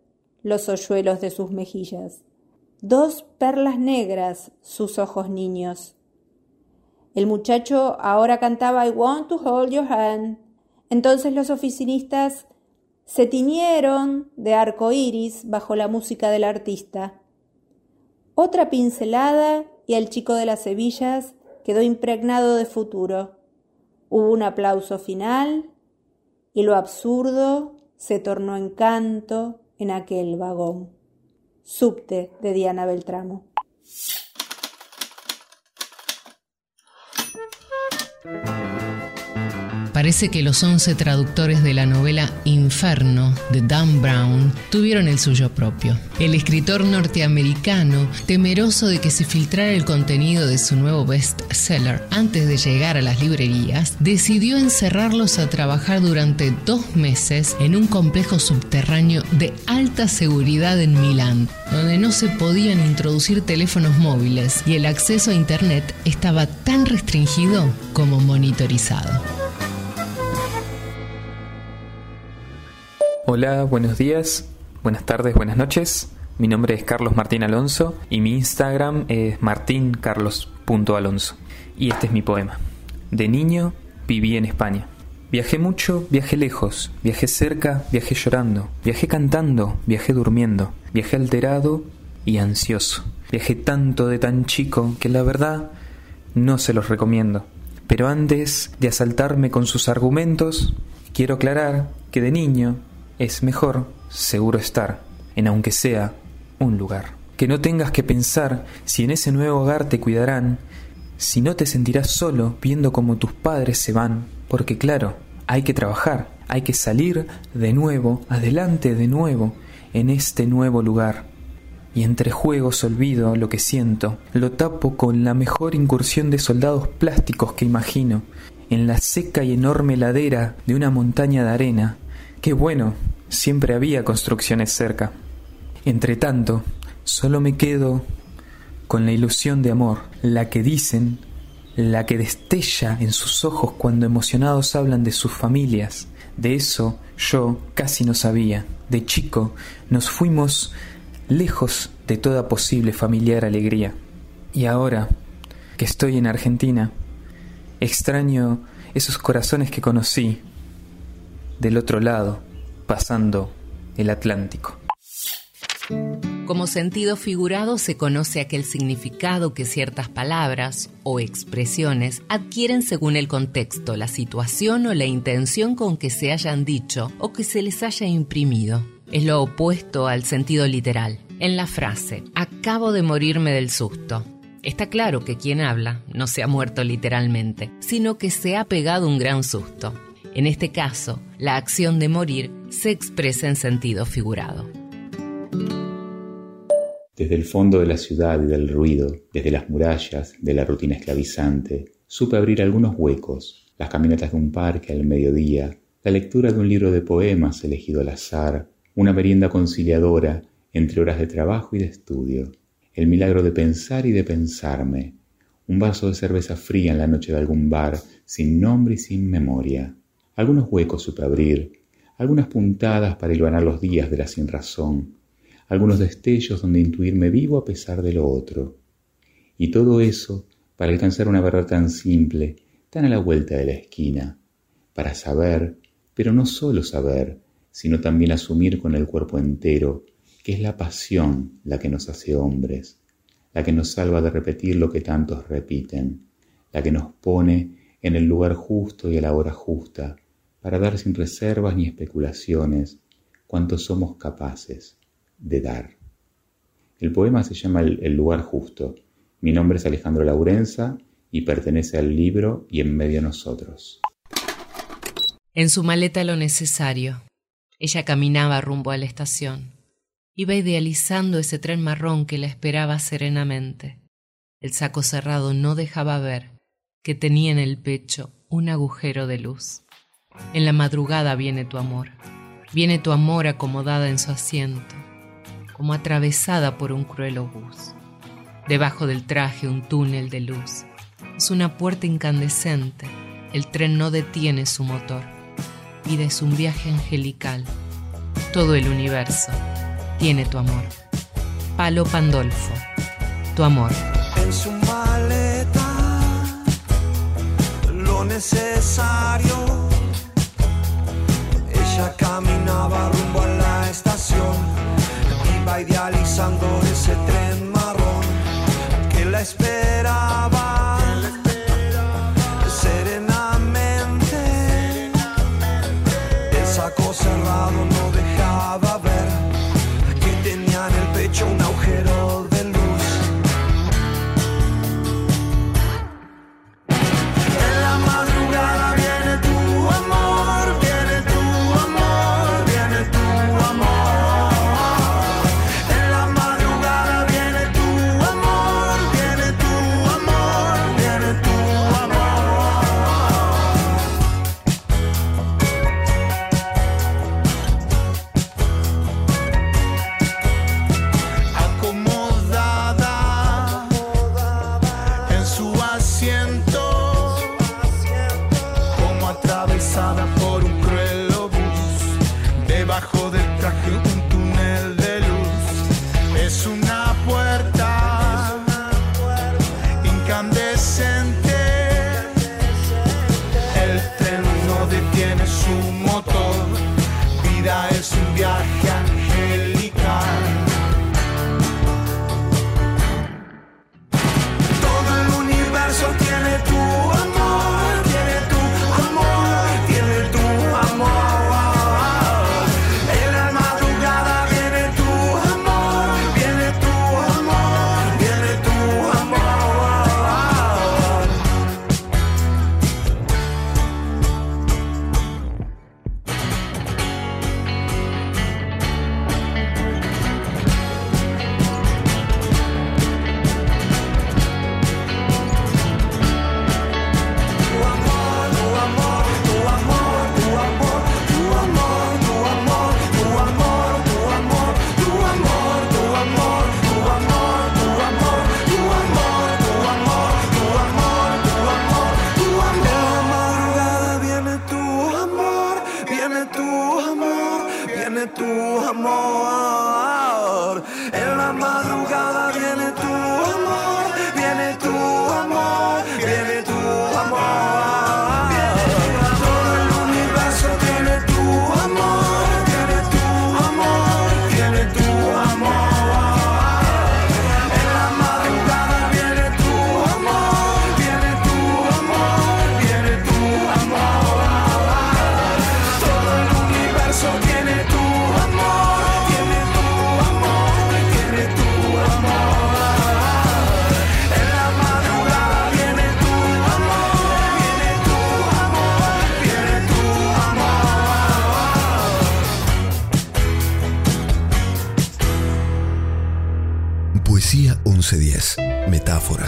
los hoyuelos de sus mejillas, dos perlas negras sus ojos niños. El muchacho ahora cantaba I want to hold your hand. Entonces los oficinistas se tiñeron de arco iris bajo la música del artista. Otra pincelada y el chico de las hebillas quedó impregnado de futuro. Hubo un aplauso final y lo absurdo se tornó en canto en aquel vagón. Subte de Diana Beltramo. Thank you. Parece que los 11 traductores de la novela Inferno de Dan Brown tuvieron el suyo propio. El escritor norteamericano, temeroso de que se filtrara el contenido de su nuevo bestseller antes de llegar a las librerías, decidió encerrarlos a trabajar durante dos meses en un complejo subterráneo de alta seguridad en Milán, donde no se podían introducir teléfonos móviles y el acceso a Internet estaba tan restringido como monitorizado. Hola, buenos días, buenas tardes, buenas noches. Mi nombre es Carlos Martín Alonso y mi Instagram es martincarlos.alonso. Y este es mi poema. De niño viví en España. Viajé mucho, viajé lejos, viajé cerca, viajé llorando, viajé cantando, viajé durmiendo, viajé alterado y ansioso. Viajé tanto de tan chico que la verdad no se los recomiendo. Pero antes de asaltarme con sus argumentos, quiero aclarar que de niño es mejor seguro estar en aunque sea un lugar. Que no tengas que pensar si en ese nuevo hogar te cuidarán, si no te sentirás solo viendo cómo tus padres se van, porque claro, hay que trabajar, hay que salir de nuevo, adelante de nuevo, en este nuevo lugar. Y entre juegos olvido lo que siento, lo tapo con la mejor incursión de soldados plásticos que imagino, en la seca y enorme ladera de una montaña de arena, Qué bueno, siempre había construcciones cerca. Entre tanto, solo me quedo con la ilusión de amor, la que dicen, la que destella en sus ojos cuando emocionados hablan de sus familias. De eso yo casi no sabía. De chico nos fuimos lejos de toda posible familiar alegría. Y ahora que estoy en Argentina, extraño esos corazones que conocí, del otro lado, pasando el Atlántico. Como sentido figurado se conoce aquel significado que ciertas palabras o expresiones adquieren según el contexto, la situación o la intención con que se hayan dicho o que se les haya imprimido. Es lo opuesto al sentido literal. En la frase, acabo de morirme del susto, Está claro que quien habla no se ha muerto literalmente, sino que se ha pegado un gran susto. En este caso, la acción de morir se expresa en sentido figurado. Desde el fondo de la ciudad y del ruido, desde las murallas, de la rutina esclavizante, supe abrir algunos huecos, las caminatas de un parque al mediodía, la lectura de un libro de poemas elegido al azar, una merienda conciliadora entre horas de trabajo y de estudio, el milagro de pensar y de pensarme, un vaso de cerveza fría en la noche de algún bar, sin nombre y sin memoria, algunos huecos superabrir, algunas puntadas para hilvanar los días de la sinrazón, algunos destellos donde intuirme vivo a pesar de lo otro. Y todo eso para alcanzar una verdad tan simple, tan a la vuelta de la esquina, para saber, pero no solo saber, sino también asumir con el cuerpo entero que es la pasión la que nos hace hombres, la que nos salva de repetir lo que tantos repiten, la que nos pone en el lugar justo y a la hora justa, para dar sin reservas ni especulaciones cuanto somos capaces de dar. El poema se llama El, lugar justo. Mi nombre es Alejandro Laurenza y pertenece al libro Y en medio nosotros. En su maleta lo necesario. Ella caminaba rumbo a la estación. Iba idealizando ese tren marrón que la esperaba serenamente. El saco cerrado no dejaba ver que tenía en el pecho un agujero de luz. En la madrugada viene tu amor. Viene tu amor acomodada en su asiento, como atravesada por un cruel obús. Debajo del traje un túnel de luz. Es una puerta incandescente. El tren no detiene su motor. Vida es un viaje angelical. Todo el universo tiene tu amor. Palo Pandolfo, tu amor. En su maleta, lo necesario. Ella caminaba rumbo a la estación, iba idealizando ese tren marrón que la esperaba.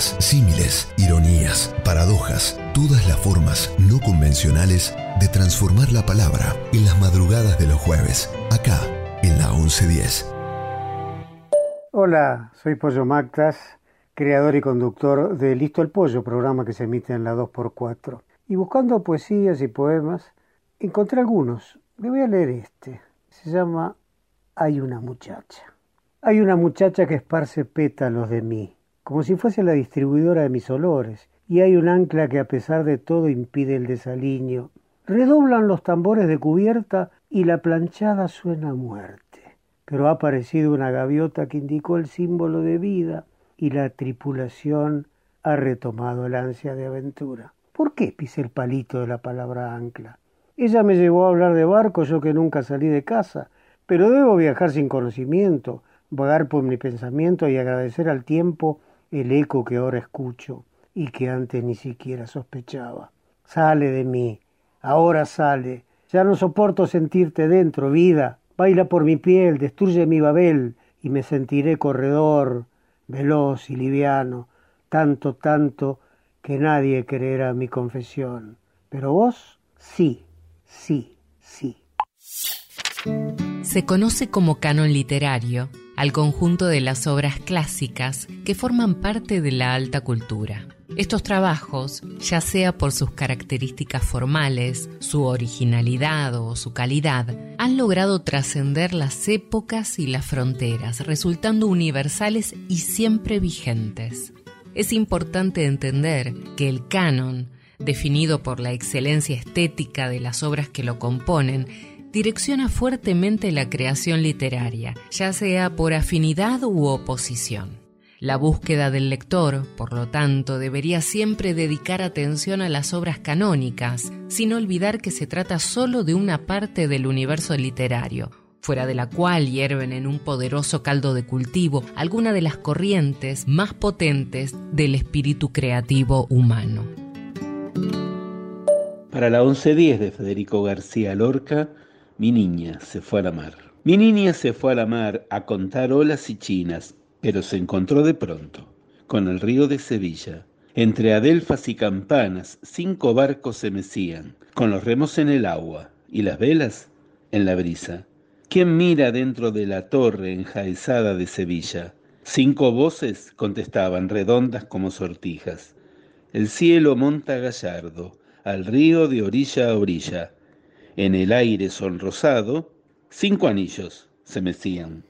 Símiles, ironías, paradojas, todas las formas no convencionales de transformar la palabra en las madrugadas de los jueves, acá en la 1110. Hola, soy Pollo Mactas, creador y conductor de Listo el Pollo, programa que se emite en la 2x4. Y buscando poesías y poemas, encontré algunos. Le voy a leer este. Se llama Hay una muchacha. Hay una muchacha que esparce pétalos de mí, como si fuese la distribuidora de mis olores, y hay un ancla que a pesar de todo impide el desaliño. Redoblan los tambores de cubierta y la planchada suena a muerte. Pero ha aparecido una gaviota que indicó el símbolo de vida y la tripulación ha retomado el ansia de aventura. ¿Por qué pise el palito de la palabra ancla? Ella me llevó a hablar de barco, yo que nunca salí de casa, pero debo viajar sin conocimiento, vagar por mi pensamiento y agradecer al tiempo el eco que ahora escucho y que antes ni siquiera sospechaba. Sale de mí, ahora sale. Ya no soporto sentirte dentro, vida. Baila por mi piel, destruye mi Babel y me sentiré corredor, veloz y liviano, tanto, tanto que nadie creerá mi confesión. Pero vos, sí, sí, sí. Se conoce como canon literario al conjunto de las obras clásicas que forman parte de la alta cultura. Estos trabajos, ya sea por sus características formales, su originalidad o su calidad, han logrado trascender las épocas y las fronteras, resultando universales y siempre vigentes. Es importante entender que el canon, definido por la excelencia estética de las obras que lo componen, direcciona fuertemente la creación literaria, ya sea por afinidad u oposición. La búsqueda del lector, por lo tanto, debería siempre dedicar atención a las obras canónicas, sin olvidar que se trata solo de una parte del universo literario, fuera de la cual hierven en un poderoso caldo de cultivo algunas de las corrientes más potentes del espíritu creativo humano. Para la 1110 de Federico García Lorca, mi niña se fue a la mar. Mi niña se fue a la mar a contar olas y chinas, pero se encontró de pronto con el río de Sevilla. Entre adelfas y campanas, cinco barcos se mecían, con los remos en el agua y las velas en la brisa. ¿Quién mira dentro de la torre enjaezada de Sevilla? Cinco voces contestaban, redondas como sortijas. El cielo monta gallardo, al río de orilla a orilla. En el aire sonrosado, cinco anillos se mecían.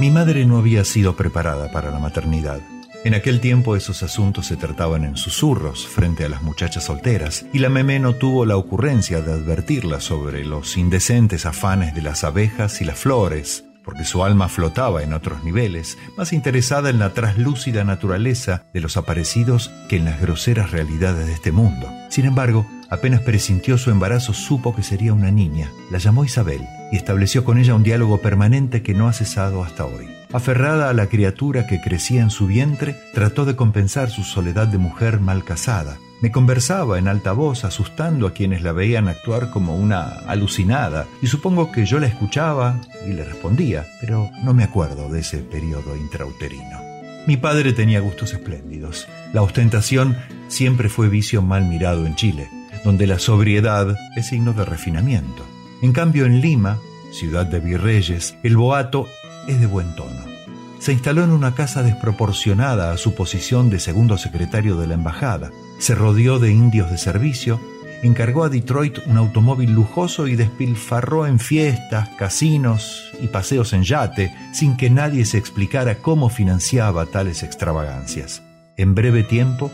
Mi madre no había sido preparada para la maternidad. En aquel tiempo esos asuntos se trataban en susurros frente a las muchachas solteras, y la meme no tuvo la ocurrencia de advertirla sobre los indecentes afanes de las abejas y las flores, porque su alma flotaba en otros niveles, más interesada en la traslúcida naturaleza de los aparecidos que en las groseras realidades de este mundo. Sin embargo, apenas presintió su embarazo, supo que sería una niña. La llamó Isabel y estableció con ella un diálogo permanente que no ha cesado hasta hoy. Aferrada a la criatura que crecía en su vientre, trató de compensar su soledad de mujer mal casada. Me conversaba en alta voz, asustando a quienes la veían actuar como una alucinada, y supongo que yo la escuchaba y le respondía, pero no me acuerdo de ese periodo intrauterino. Mi padre tenía gustos espléndidos. La ostentación siempre fue vicio mal mirado en Chile, donde la sobriedad es signo de refinamiento. En cambio, en Lima, ciudad de virreyes, el boato es de buen tono. Se instaló en una casa desproporcionada a su posición de segundo secretario de la embajada. Se rodeó de indios de servicio, encargó a Detroit un automóvil lujoso y despilfarró en fiestas, casinos y paseos en yate, sin que nadie se explicara cómo financiaba tales extravagancias. En breve tiempo,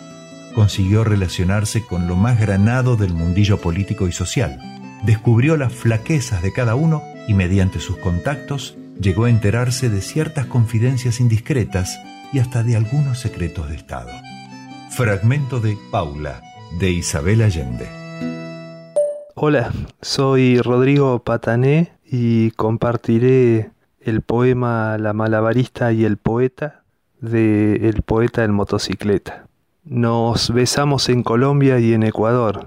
consiguió relacionarse con lo más granado del mundillo político y social. Descubrió las flaquezas de cada uno y mediante sus contactos llegó a enterarse de ciertas confidencias indiscretas y hasta de algunos secretos de Estado. Fragmento de Paula, de Isabel Allende. Hola, soy Rodrigo Patané y compartiré el poema La malabarista y el poeta de El poeta en motocicleta. Nos besamos en Colombia y en Ecuador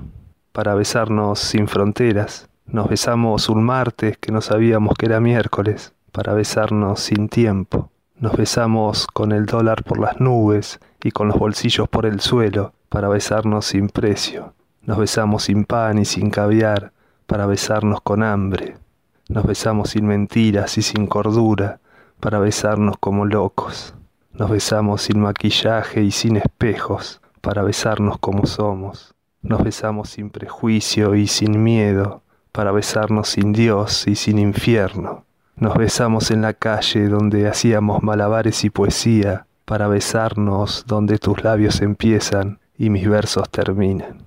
para besarnos sin fronteras. Nos besamos un martes que no sabíamos que era miércoles para besarnos sin tiempo. Nos besamos con el dólar por las nubes y con los bolsillos por el suelo para besarnos sin precio. Nos besamos sin pan y sin caviar para besarnos con hambre. Nos besamos sin mentiras y sin cordura para besarnos como locos. Nos besamos sin maquillaje y sin espejos para besarnos como somos. Nos besamos sin prejuicio y sin miedo, para besarnos sin Dios y sin infierno. Nos besamos en la calle donde hacíamos malabares y poesía, para besarnos donde tus labios empiezan y mis versos terminan.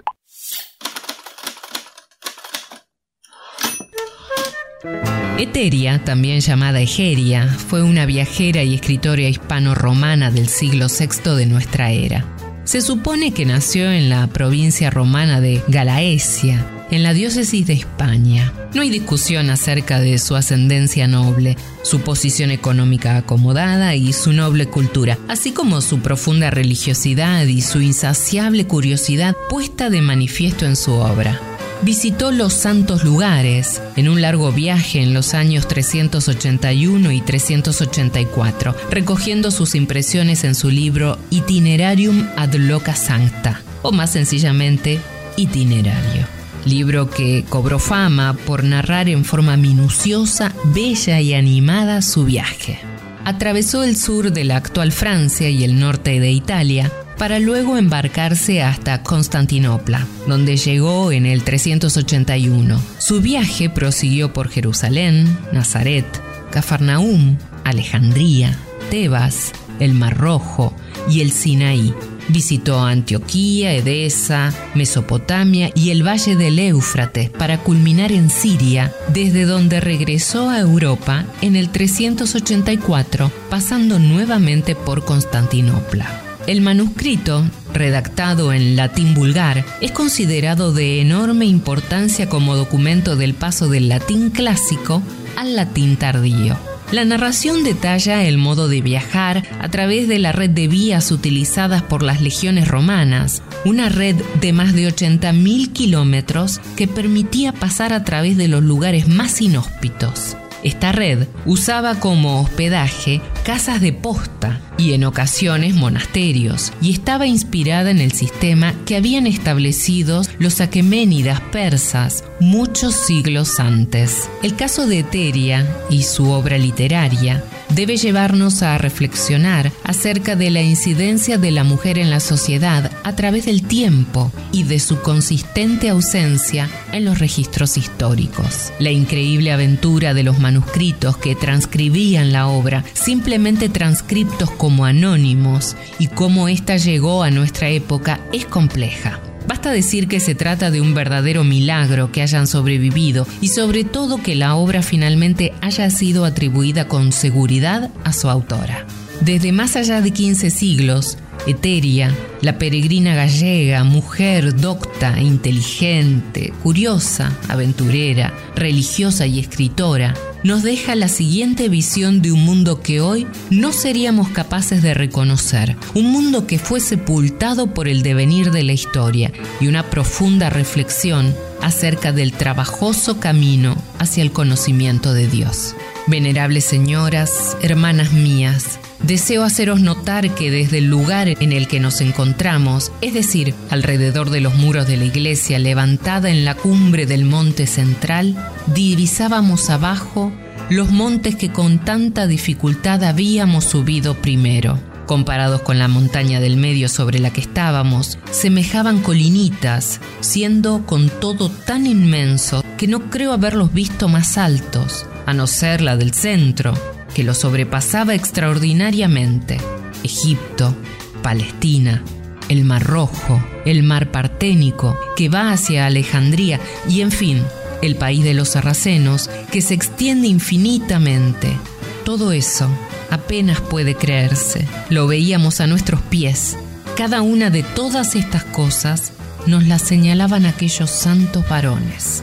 Eteria, también llamada Egeria, fue una viajera y escritora hispano-romana del siglo VI de nuestra era. Se supone que nació en la provincia romana de Galaesia, en la diócesis de España. No hay discusión acerca de su ascendencia noble, su posición económica acomodada y su noble cultura, así como su profunda religiosidad y su insaciable curiosidad puesta de manifiesto en su obra visitó los santos lugares en un largo viaje en los años 381 y 384, recogiendo sus impresiones en su libro Itinerarium ad loca sancta, o más sencillamente, Itinerario. Libro que cobró fama por narrar en forma minuciosa, bella y animada su viaje. Atravesó el sur de la actual Francia y el norte de Italia, para luego embarcarse hasta Constantinopla, donde llegó en el 381. Su viaje prosiguió por Jerusalén, Nazaret, Cafarnaúm, Alejandría, Tebas, el Mar Rojo y el Sinaí. Visitó Antioquía, Edesa, Mesopotamia y el valle del Éufrates para culminar en Siria, desde donde regresó a Europa en el 384, pasando nuevamente por Constantinopla. El manuscrito, redactado en latín vulgar, es considerado de enorme importancia como documento del paso del latín clásico al latín tardío. La narración detalla el modo de viajar a través de la red de vías utilizadas por las legiones romanas, una red de más de 80.000 kilómetros que permitía pasar a través de los lugares más inhóspitos. Esta red usaba como hospedaje casas de posta y en ocasiones monasterios, y estaba inspirada en el sistema que habían establecido los aqueménidas persas muchos siglos antes. El caso de Eteria y su obra literaria debe llevarnos a reflexionar acerca de la incidencia de la mujer en la sociedad a través del tiempo y de su consistente ausencia en los registros históricos. La increíble aventura de los manuscritos que transcribían la obra, simplemente transcriptos como anónimos, y cómo ésta llegó a nuestra época es compleja. Basta decir que se trata de un verdadero milagro que hayan sobrevivido y sobre todo que la obra finalmente haya sido atribuida con seguridad a su autora. Desde más allá de 15 siglos, Eteria, la peregrina gallega, mujer docta, inteligente, curiosa, aventurera, religiosa y escritora, nos deja la siguiente visión de un mundo que hoy no seríamos capaces de reconocer, un mundo que fue sepultado por el devenir de la historia y una profunda reflexión acerca del trabajoso camino hacia el conocimiento de Dios. Venerables señoras, hermanas mías, deseo haceros notar que desde el lugar en el que nos encontramos, es decir, alrededor de los muros de la iglesia levantada en la cumbre del monte central, divisábamos abajo los montes que con tanta dificultad habíamos subido primero. Comparados con la montaña del medio sobre la que estábamos, semejaban colinitas, siendo con todo tan inmenso que no creo haberlos visto más altos, a no ser la del centro, que lo sobrepasaba extraordinariamente. Egipto, Palestina, el Mar Rojo, el Mar Parténico, que va hacia Alejandría y en fin, el país de los sarracenos, que se extiende infinitamente. Todo eso apenas puede creerse. Lo veíamos a nuestros pies. Cada una de todas estas cosas nos las señalaban aquellos santos varones.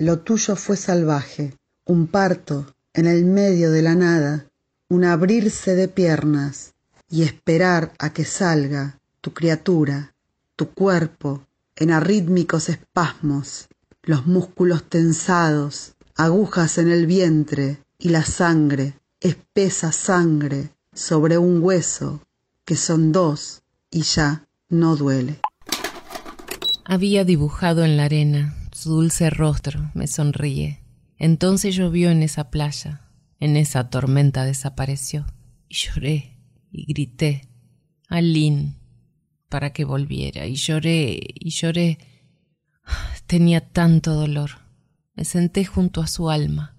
Lo tuyo fue salvaje, un parto en el medio de la nada, un abrirse de piernas y esperar a que salga tu criatura, tu cuerpo, en arrítmicos espasmos, los músculos tensados, agujas en el vientre y la sangre, espesa sangre, sobre un hueso, que son dos y ya no duele. Había dibujado en la arena su dulce rostro me sonríe. Entonces llovió en esa playa, en esa tormenta desapareció. Y lloré y grité a Lynn para que volviera. Y lloré y lloré. Tenía tanto dolor. Me senté junto a su alma,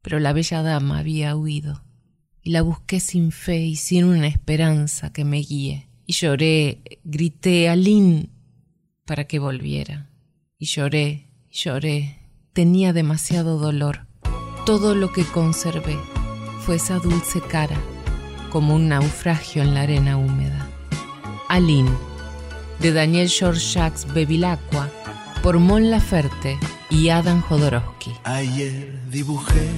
pero la bella dama había huido. Y la busqué sin fe y sin una esperanza que me guíe. Y lloré, grité a Lynn para que volviera. Y lloré, lloré. Tenía demasiado dolor. Todo lo que conservé fue esa dulce cara, como un naufragio en la arena húmeda. Aline, de Daniel George Jacques Bevilacqua, por Mon Laferte y Adam Jodorowsky. Ayer dibujé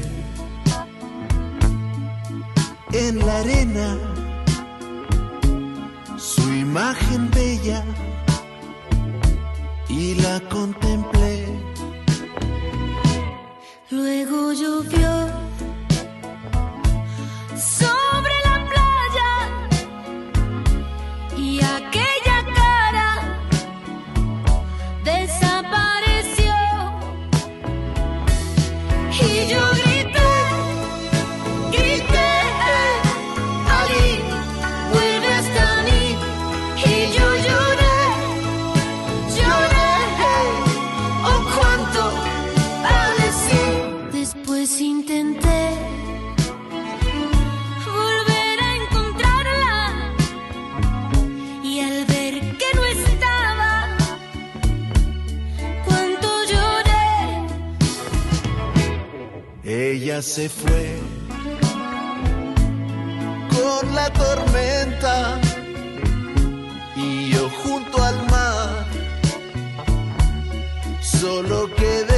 en la arena su imagen bella y la contemplé. Luego llovió Ella se fue con la tormenta y yo junto al mar solo quedé.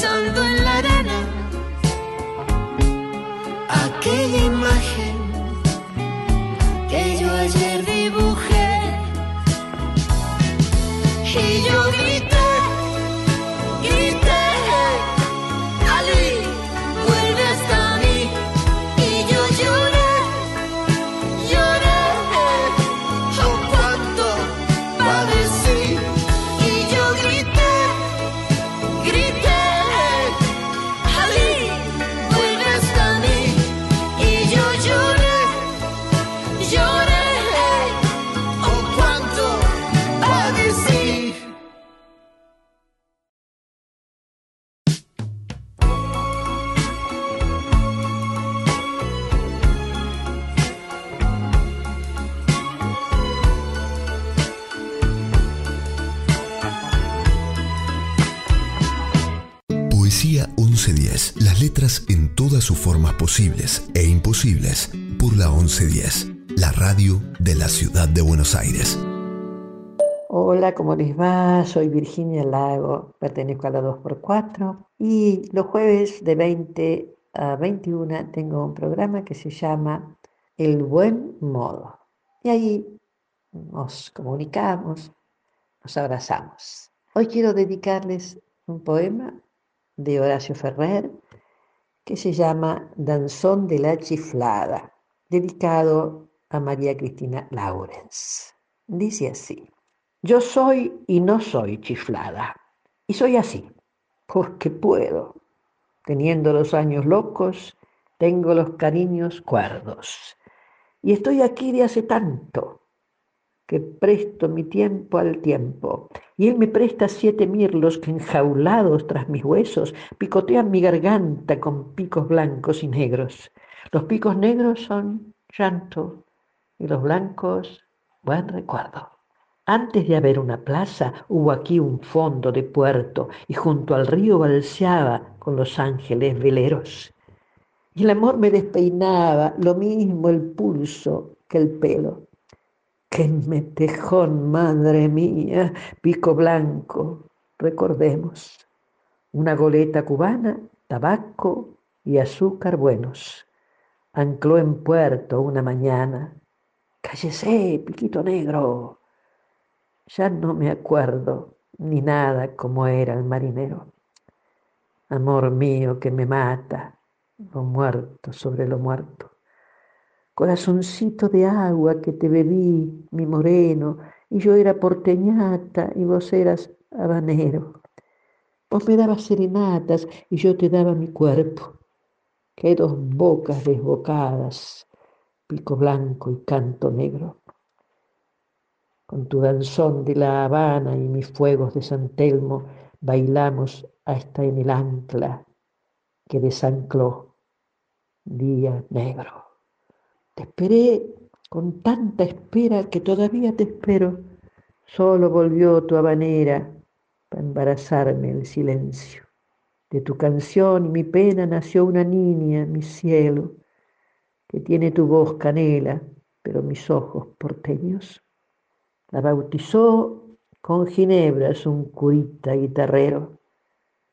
Besando en la arena aquella imagen que yo ayer dibujé. Y yo Poesía 1110. Las letras en todas sus formas posibles e imposibles por la 1110. La radio de la ciudad de Buenos Aires. Hola, ¿cómo les va? Soy Virginia Lago, pertenezco a la 2x4 y los jueves de 20 a 21 tengo un programa que se llama El Buen Modo. Y ahí nos comunicamos, nos abrazamos. Hoy quiero dedicarles un poema de Horacio Ferrer que se llama Danzón de la Chiflada, dedicado a María Cristina Laurens. Dice así. Yo soy y no soy chiflada. Y soy así, porque puedo. Teniendo los años locos, tengo los cariños cuerdos. Y estoy aquí de hace tanto que presto mi tiempo al tiempo. Y él me presta siete mirlos que enjaulados tras mis huesos picotean mi garganta con picos blancos y negros. Los picos negros son llanto y los blancos buen recuerdo. Antes de haber una plaza, hubo aquí un fondo de puerto y junto al río balseaba con los ángeles veleros. Y el amor me despeinaba, lo mismo el pulso que el pelo. ¡Qué metejón, madre mía! Pico blanco, recordemos. Una goleta cubana, tabaco y azúcar buenos. Ancló en puerto una mañana. ¡Cállese, piquito negro! Ya no me acuerdo ni nada como era el marinero. Amor mío que me mata, lo muerto sobre lo muerto. Corazoncito de agua que te bebí, mi moreno, y yo era porteñata y vos eras habanero. Vos me dabas serenatas y yo te daba mi cuerpo. Que dos bocas desbocadas, pico blanco y canto negro. Con tu danzón de La Habana y mis fuegos de San Telmo bailamos hasta en el ancla que desancló día negro. Esperé con tanta espera que todavía te espero. Solo volvió tu habanera para embarazarme el silencio. De tu canción y mi pena nació una niña, mi cielo, que tiene tu voz canela, pero mis ojos porteños. La bautizó con ginebras un curita guitarrero.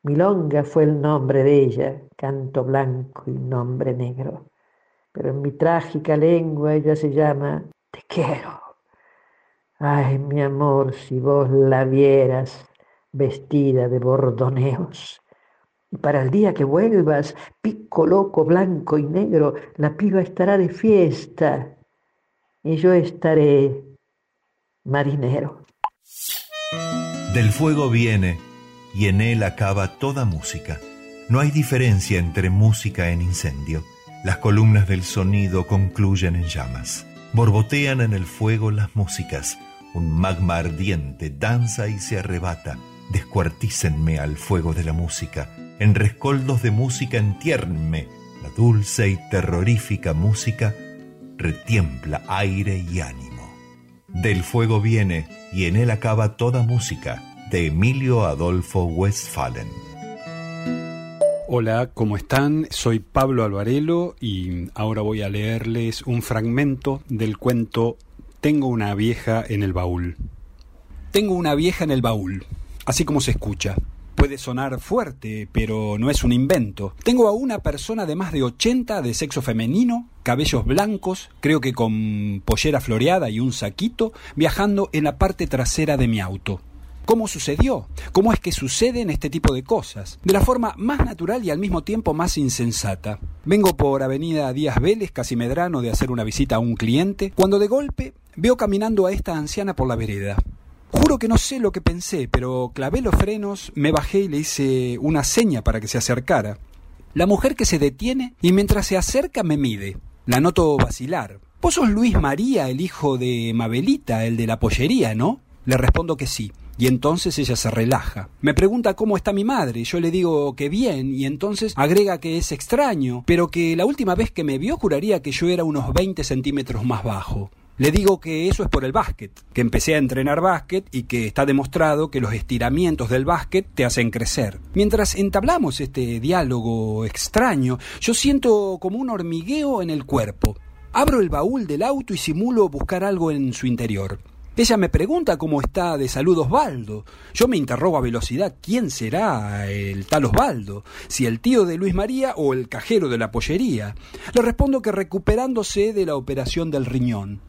Milonga fue el nombre de ella, canto blanco y nombre negro. Pero en mi trágica lengua ella se llama Te quiero. Ay, mi amor, si vos la vieras vestida de bordoneos. Y para el día que vuelvas, pico loco, blanco y negro, la piba estará de fiesta y yo estaré marinero. Del fuego viene y en él acaba toda música. No hay diferencia entre música en incendio. Las columnas del sonido concluyen en llamas. Borbotean en el fuego las músicas. Un magma ardiente danza y se arrebata. Descuartícenme al fuego de la música. En rescoldos de música entiernme. La dulce y terrorífica música retiembla aire y ánimo. Del fuego viene y en él acaba toda música. De Emilio Adolfo Westphalen. Hola, ¿cómo están? Soy Pablo Alvarelo y ahora voy a leerles un fragmento del cuento Tengo una vieja en el baúl. Tengo una vieja en el baúl, así como se escucha. Puede sonar fuerte, pero no es un invento. Tengo a una persona de más de 80 de sexo femenino, cabellos blancos, creo que con pollera floreada y un saquito, viajando en la parte trasera de mi auto. ¿Cómo sucedió? ¿Cómo es que suceden este tipo de cosas? De la forma más natural y al mismo tiempo más insensata. Vengo por Avenida Díaz Vélez, casi medrano, de hacer una visita a un cliente, cuando de golpe veo caminando a esta anciana por la vereda. Juro que no sé lo que pensé, pero clavé los frenos, me bajé y le hice una seña para que se acercara. La mujer que se detiene y mientras se acerca me mide. La noto vacilar. Vos sos Luis María, el hijo de Mabelita, el de la pollería, ¿no? Le respondo que sí. Y entonces ella se relaja. Me pregunta cómo está mi madre. Yo le digo que bien, y entonces agrega que es extraño, pero que la última vez que me vio juraría que yo era unos 20 centímetros más bajo. Le digo que eso es por el básquet, que empecé a entrenar básquet y que está demostrado que los estiramientos del básquet te hacen crecer. Mientras entablamos este diálogo extraño, yo siento como un hormigueo en el cuerpo. Abro el baúl del auto y simulo buscar algo en su interior. Ella me pregunta cómo está de salud Osvaldo. Yo me interrogo a velocidad quién será el tal Osvaldo, si el tío de Luis María o el cajero de la pollería. Le respondo que recuperándose de la operación del riñón.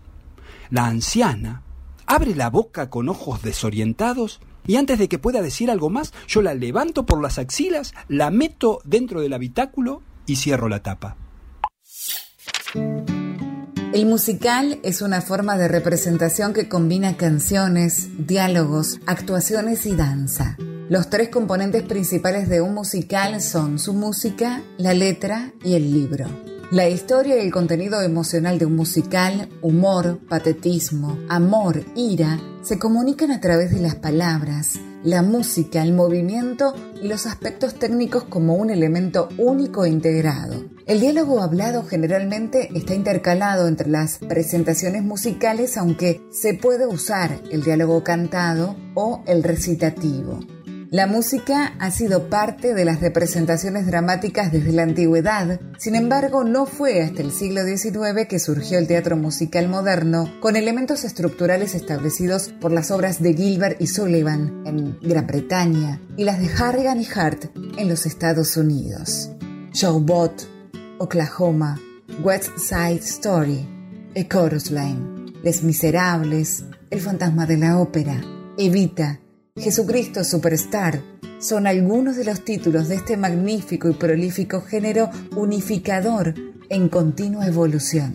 La anciana abre la boca con ojos desorientados y antes de que pueda decir algo más, yo la levanto por las axilas, la meto dentro del habitáculo y cierro la tapa. El musical es una forma de representación que combina canciones, diálogos, actuaciones y danza. Los tres componentes principales de un musical son su música, la letra y el libro. La historia y el contenido emocional de un musical, humor, patetismo, amor, ira, se comunican a través de las palabras, la música, el movimiento y los aspectos técnicos como un elemento único e integrado. El diálogo hablado generalmente está intercalado entre las presentaciones musicales, aunque se puede usar el diálogo cantado o el recitativo. La música ha sido parte de las representaciones dramáticas desde la antigüedad, sin embargo no fue hasta el siglo XIX que surgió el teatro musical moderno con elementos estructurales establecidos por las obras de Gilbert y Sullivan en Gran Bretaña y las de Harrigan y Hart en los Estados Unidos. Showbot, Oklahoma, West Side Story, A Chorus Line, Les Miserables, El Fantasma de la Ópera, Evita, Jesucristo Superstar son algunos de los títulos de este magnífico y prolífico género unificador en continua evolución.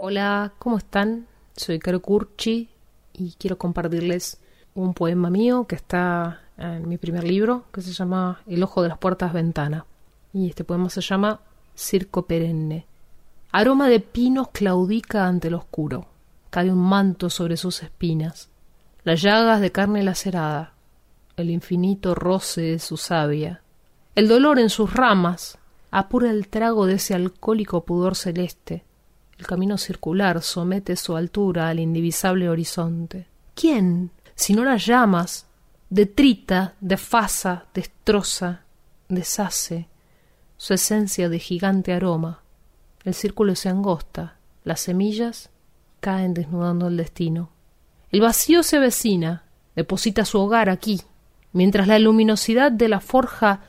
Hola, ¿cómo están? Soy Caro Curchi y quiero compartirles un poema mío que está en mi primer libro, que se llama El ojo de las puertas ventana. Y este poema se llama Circo perenne. Aroma de pinos claudica ante el oscuro. Cae un manto sobre sus espinas. Las llagas de carne lacerada. El infinito roce de su savia. El dolor en sus ramas apura el trago de ese alcohólico pudor celeste. El camino circular somete su altura al indivisable horizonte. ¿Quién, si no las llamas, detrita, defasa, destroza, deshace su esencia de gigante aroma? El círculo se angosta, las semillas caen desnudando el destino. El vacío se avecina, deposita su hogar aquí, mientras la luminosidad de la forja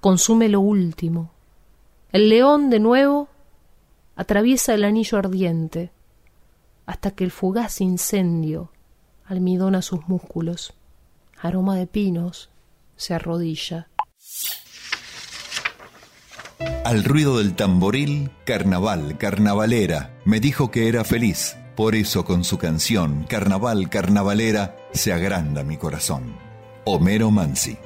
consume lo último. El león de nuevo atraviesa el anillo ardiente, hasta que el fugaz incendio almidona sus músculos. Aroma de pinos se arrodilla. Al ruido del tamboril, carnaval, carnavalera, me dijo que era feliz. Por eso con su canción, Carnaval, carnavalera, se agranda mi corazón. Homero Mansi.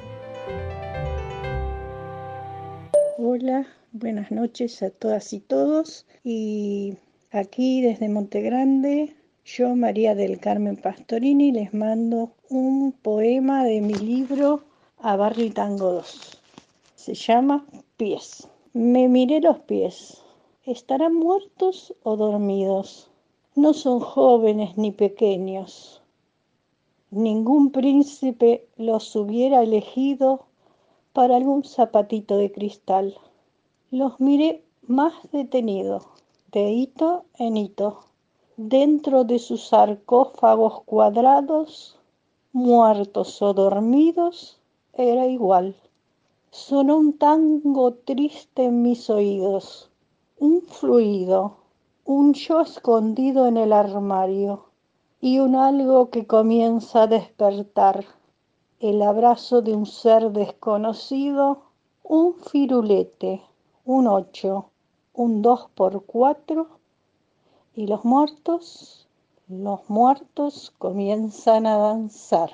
Hola, buenas noches a todas y todos. Y aquí desde Montegrande, yo, María del Carmen Pastorini, les mando un poema de mi libro A Barrio Tango 2. Se llama Pies. Me miré los pies. ¿Estarán muertos o dormidos? No son jóvenes ni pequeños. Ningún príncipe los hubiera elegido para algún zapatito de cristal. Los miré más detenido, de hito en hito, dentro de sus sarcófagos cuadrados, muertos o dormidos, era igual. Sonó un tango triste en mis oídos, un fluido, un yo escondido en el armario y un algo que comienza a despertar, el abrazo de un ser desconocido, un firulete, un ocho, un dos por cuatro y los muertos, los muertos comienzan a danzar.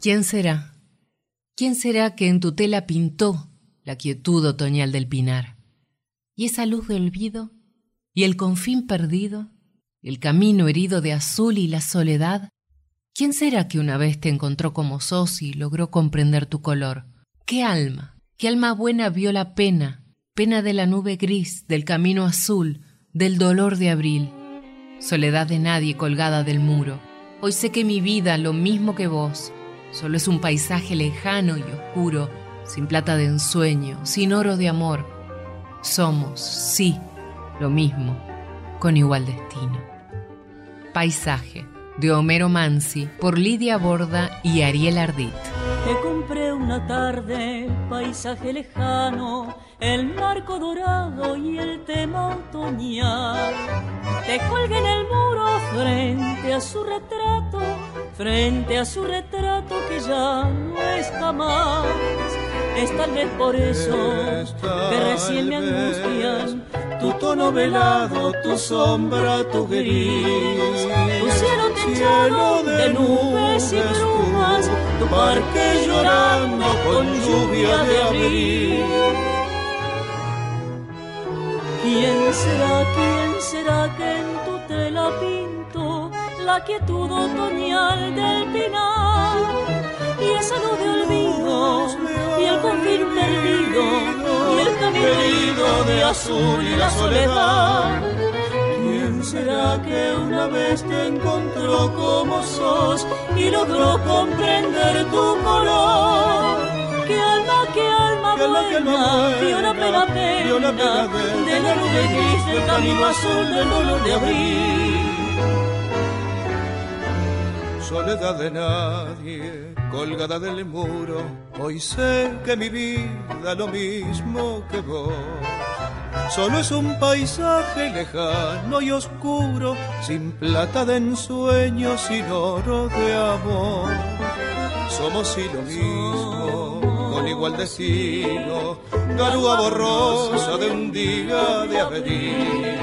¿Quién será? ¿Quién será que en tu tela pintó la quietud otoñal del pinar? Y esa luz de olvido, y el confín perdido, el camino herido de azul y la soledad, ¿quién será que una vez te encontró como sos y logró comprender tu color? ¿Qué alma? ¿Qué alma buena vio la pena? Pena de la nube gris, del camino azul, del dolor de abril. Soledad de nadie colgada del muro. Hoy sé que mi vida, lo mismo que vos, Solo es un paisaje lejano y oscuro, sin plata de ensueño, sin oro de amor. Somos, sí, lo mismo, con igual destino. Paisaje, de Homero Mansi, por Lidia Borda y Ariel Ardit. Te compré una tarde, paisaje lejano, el marco dorado y el tema otoñal. Te colgué en el muro frente a su retrato, frente a su retrato que ya no está más. Es tal vez por eso que recién me angustian tu tono velado, tu sombra, tu gris, tu cielo techado de nubes y brumas, tu parque llorando con lluvia de abril. ¿Quién será, quién será que en tu tela pinto la quietud otoñal del pinar? Luz de olvido, y el confín perdido, y el camino de azul y la soledad. ¿Quién será que una vez te encontró como sos y logró comprender tu color? ¿Qué alma, qué alma buena vio la pena pena de la nube gris del camino azul del dolor de abril? Soledad de nadie, colgada del muro. Hoy sé que mi vida lo mismo que vos. Solo es un paisaje lejano y oscuro, sin plata de ensueño, sin oro de amor. Somos y lo mismo, igual destino, garúa borrosa de un día de avenir.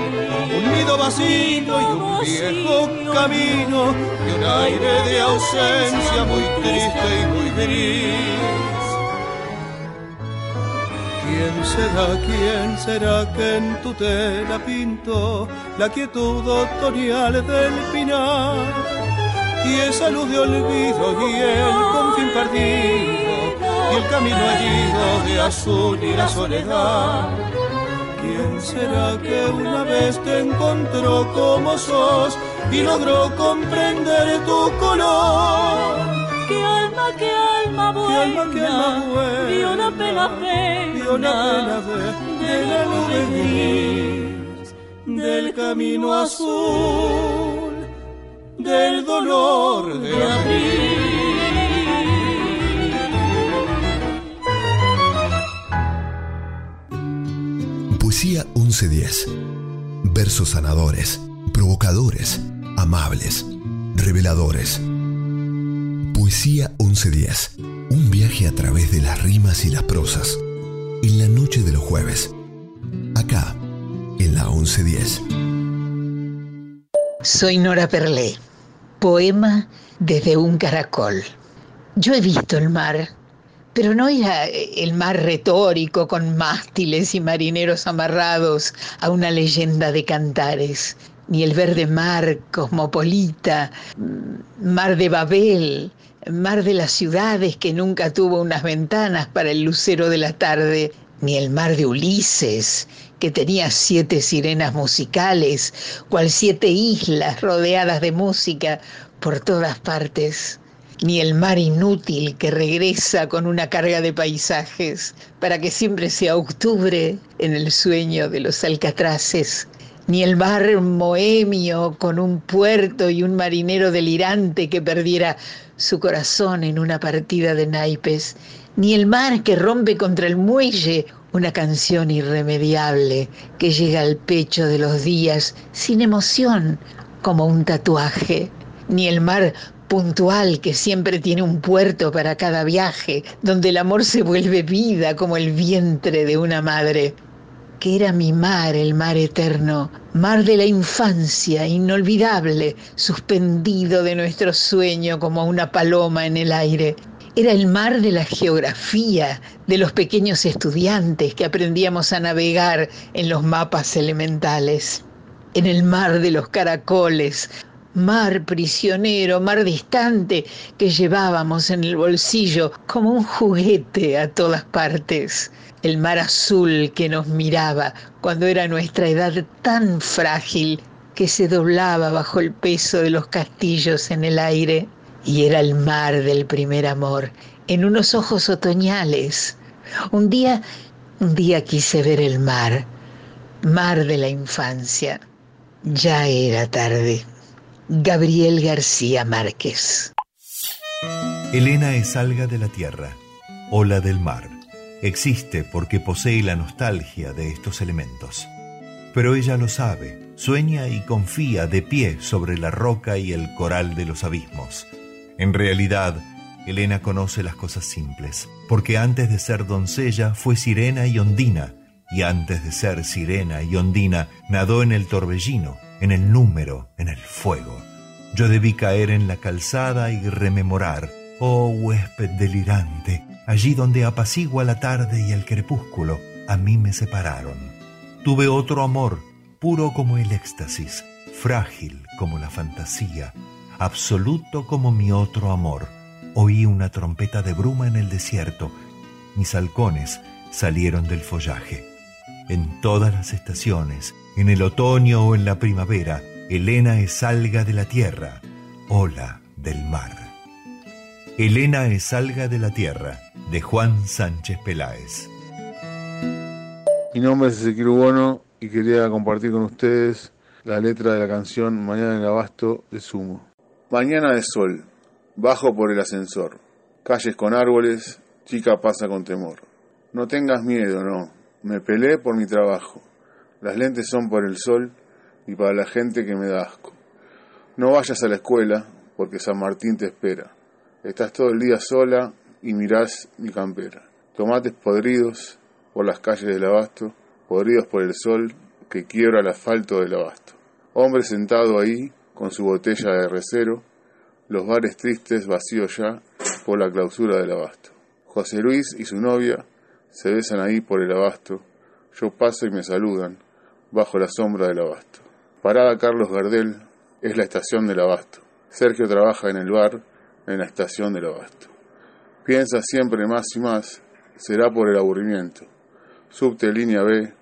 Un nido vacío y un viejo camino, y un aire de ausencia muy triste y muy gris. ¿Quién será, quién será que en tu tela pintó la quietud otoñal del pinar? Y esa luz de olvido y el confín perdido y el camino herido de azul y la soledad. ¿Quién será que una vez te encontró como sos y logró comprender tu color? ¿Qué alma, qué alma buena, alma, qué alma buena, vio la pena vio la pena de, de la nube gris, del camino azul, del dolor de abril. Poesía 1110. Versos sanadores, provocadores, amables, reveladores. Poesía 1110. Un viaje a través de las rimas y las prosas. En la noche de los jueves. Acá, en la 1110. Soy Nora Perlé. Poema desde un caracol. Yo he visto el mar, pero no era el mar retórico con mástiles y marineros amarrados a una leyenda de cantares, ni el verde mar cosmopolita, mar de Babel, mar de las ciudades que nunca tuvo unas ventanas para el lucero de la tarde, ni el mar de Ulises, que tenía siete sirenas musicales, cual siete islas rodeadas de música por todas partes, ni el mar inútil que regresa con una carga de paisajes para que siempre sea octubre en el sueño de los alcatraces, ni el mar moemio con un puerto y un marinero delirante que perdiera su corazón en una partida de naipes, ni el mar que rompe contra el muelle una canción irremediable que llega al pecho de los días sin emoción como un tatuaje, ni el mar puntual que siempre tiene un puerto para cada viaje, donde el amor se vuelve vida como el vientre de una madre. Que era mi mar, el mar eterno, mar de la infancia, inolvidable, suspendido de nuestro sueño como una paloma en el aire. Era el mar de la geografía, de los pequeños estudiantes que aprendíamos a navegar en los mapas elementales. En el mar de los caracoles, mar prisionero, mar distante que llevábamos en el bolsillo como un juguete a todas partes. El mar azul que nos miraba cuando era nuestra edad tan frágil que se doblaba bajo el peso de los castillos en el aire. Y era el mar del primer amor, en unos ojos otoñales. Un día, un día quise ver el mar, mar de la infancia. Ya era tarde. Gabriel García Márquez. Elena es alga de la tierra, ola del mar. Existe porque posee la nostalgia de estos elementos. Pero ella lo sabe, sueña y confía de pie sobre la roca y el coral de los abismos. En realidad, Elena conoce las cosas simples, porque antes de ser doncella fue sirena y ondina, y antes de ser sirena y ondina nadó en el torbellino, en el número, en el fuego. Yo debí caer en la calzada y rememorar, oh huésped delirante, allí donde apacigua la tarde y el crepúsculo, a mí me separaron. Tuve otro amor, puro como el éxtasis, frágil como la fantasía, absoluto como mi otro amor. Oí una trompeta de bruma en el desierto, mis halcones salieron del follaje. En todas las estaciones, en el otoño o en la primavera, Elena es alga de la tierra, ola del mar. Elena es alga de la tierra, de Juan Sánchez Peláez. Mi nombre es Ezequiel Bono y quería compartir con ustedes la letra de la canción Mañana en Abasto de Sumo. Mañana de sol, bajo por el ascensor, calles con árboles, chica pasa con temor. No tengas miedo, no, me peleé por mi trabajo. Las lentes son por el sol y para la gente que me da asco. No vayas a la escuela porque San Martín te espera. Estás todo el día sola y mirás mi campera. Tomates podridos por las calles del abasto, podridos por el sol que quiebra el asfalto del abasto. Hombre sentado ahí con su botella de recero, los bares tristes vacíos ya por la clausura del abasto. José Luis y su novia se besan ahí por el abasto. Yo paso y me saludan bajo la sombra del abasto. Parada Carlos Gardel es la estación del abasto. Sergio trabaja en el bar en la estación del abasto. Piensa siempre más y más, será por el aburrimiento. Subte línea B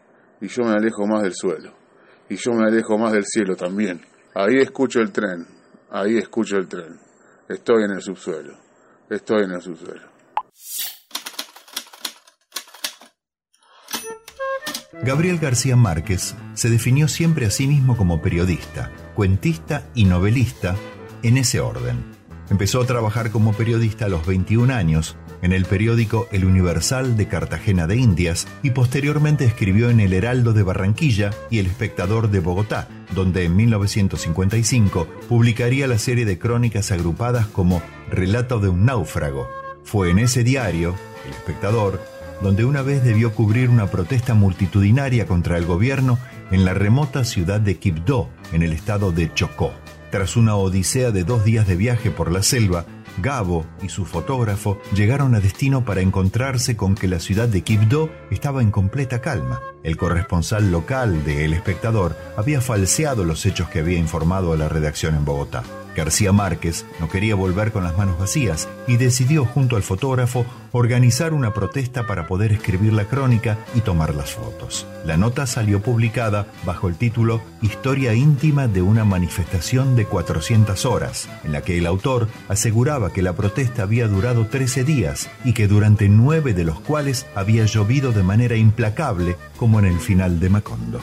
y yo me alejo más del suelo. Y yo me alejo más del cielo también. Ahí escucho el tren, ahí escucho el tren. Estoy en el subsuelo, estoy en el subsuelo. Gabriel García Márquez se definió siempre a sí mismo como periodista, cuentista y novelista, en ese orden. Empezó a trabajar como periodista a los 21 años en el periódico El Universal de Cartagena de Indias y posteriormente escribió en El Heraldo de Barranquilla y El Espectador de Bogotá, donde en 1955 publicaría la serie de crónicas agrupadas como Relato de un náufrago. Fue en ese diario, El Espectador, donde una vez debió cubrir una protesta multitudinaria contra el gobierno en la remota ciudad de Quibdó, en el estado de Chocó. Tras una odisea de dos días de viaje por la selva, Gabo y su fotógrafo llegaron a destino para encontrarse con que la ciudad de Quibdó estaba en completa calma. El corresponsal local de El Espectador había falseado los hechos que había informado a la redacción en Bogotá. García Márquez no quería volver con las manos vacías y decidió junto al fotógrafo organizar una protesta para poder escribir la crónica y tomar las fotos. La nota salió publicada bajo el título Historia íntima de una manifestación de 400 horas, en la que el autor aseguraba que la protesta había durado 13 días y que durante nueve de los cuales había llovido de manera implacable como en el final de Macondo.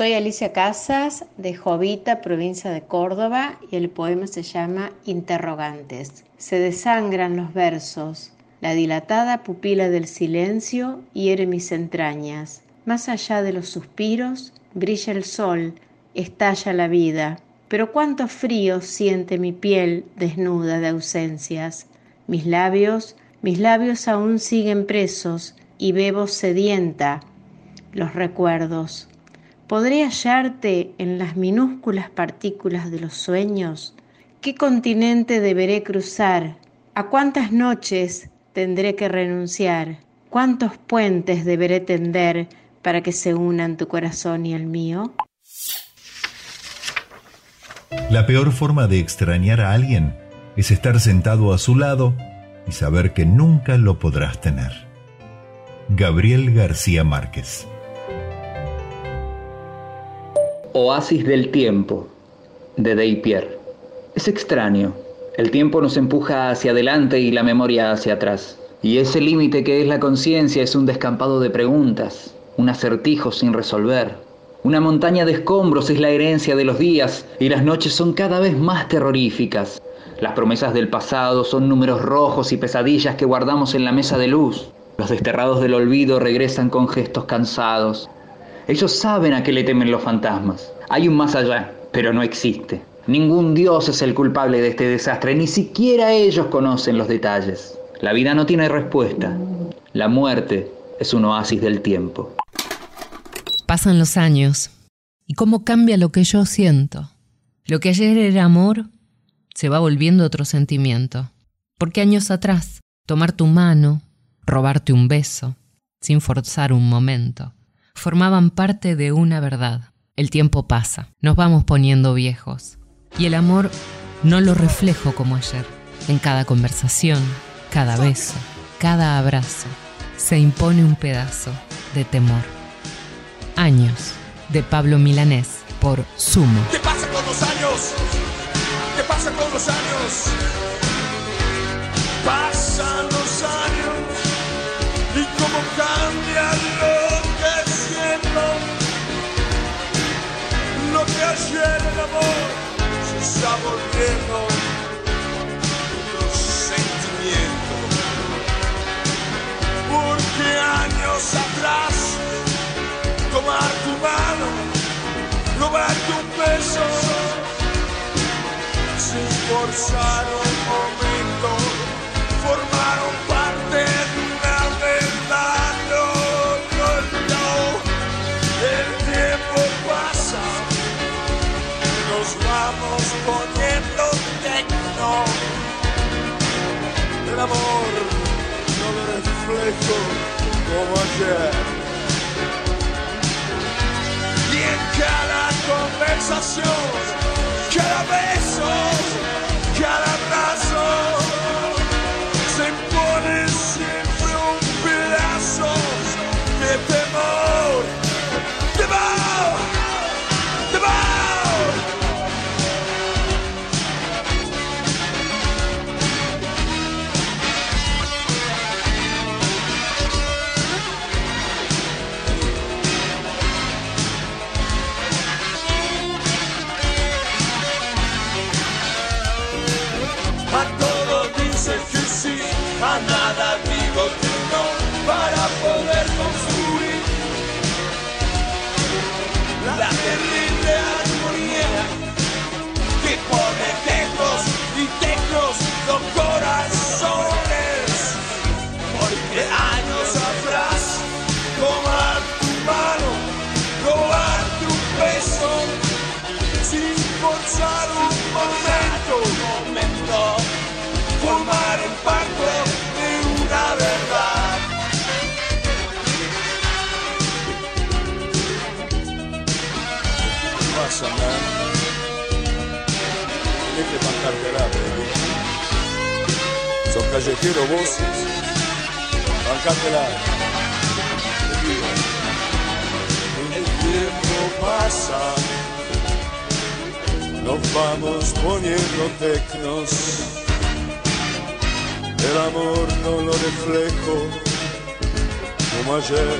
Soy Alicia Casas de Jovita, provincia de Córdoba, y el poema se llama Interrogantes. Se desangran los versos, la dilatada pupila del silencio hiere mis entrañas. Más allá de los suspiros brilla el sol, estalla la vida. Pero cuánto frío siente mi piel desnuda de ausencias. Mis labios, mis labios aún siguen presos y bebo sedienta los recuerdos. ¿Podré hallarte en las minúsculas partículas de los sueños? ¿Qué continente deberé cruzar? ¿A cuántas noches tendré que renunciar? ¿Cuántos puentes deberé tender para que se unan tu corazón y el mío? La peor forma de extrañar a alguien es estar sentado a su lado y saber que nunca lo podrás tener. Gabriel García Márquez Oasis del tiempo, de Day-Pierre. Es extraño. El tiempo nos empuja hacia adelante y la memoria hacia atrás. Y ese límite que es la conciencia es un descampado de preguntas, un acertijo sin resolver. Una montaña de escombros es la herencia de los días y las noches son cada vez más terroríficas. Las promesas del pasado son números rojos y pesadillas que guardamos en la mesa de luz. Los desterrados del olvido regresan con gestos cansados. Ellos saben a qué le temen los fantasmas. Hay un más allá, pero no existe. Ningún dios es el culpable de este desastre, ni siquiera ellos conocen los detalles. La vida no tiene respuesta. La muerte es un oasis del tiempo. Pasan los años y cómo cambia lo que yo siento. Lo que ayer era amor se va volviendo otro sentimiento. Porque años atrás, tomar tu mano, robarte un beso, sin forzar un momento, formaban parte de una verdad. El tiempo pasa, nos vamos poniendo viejos. Y el amor no lo reflejo como ayer. En cada conversación, cada beso, cada abrazo, se impone un pedazo de temor. Años, de Pablo Milanés, por Sumo. ¿Qué pasa con los años? ¿Qué pasa con los años? Pasan los años y cómo cambia lo que ayer el amor se está volviendo un sentimiento. Porque años atrás, tomar tu mano, robarte un beso, sin forzar un momento. reflejo como ayer. Y en cada conversación, cada beso. callejero vos, bancátela. El tiempo pasa, nos vamos poniendo tecnos. El amor no lo reflejo como ayer.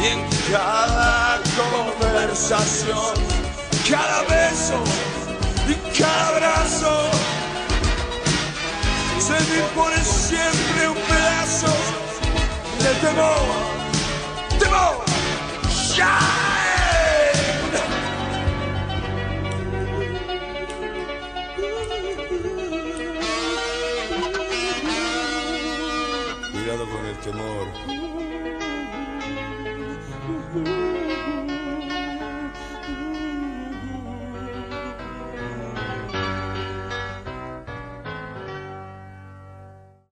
Y en cada conversación, cada beso que abrazo se me impone siempre un pedazo de temor, temor, ya. temor. *laughs*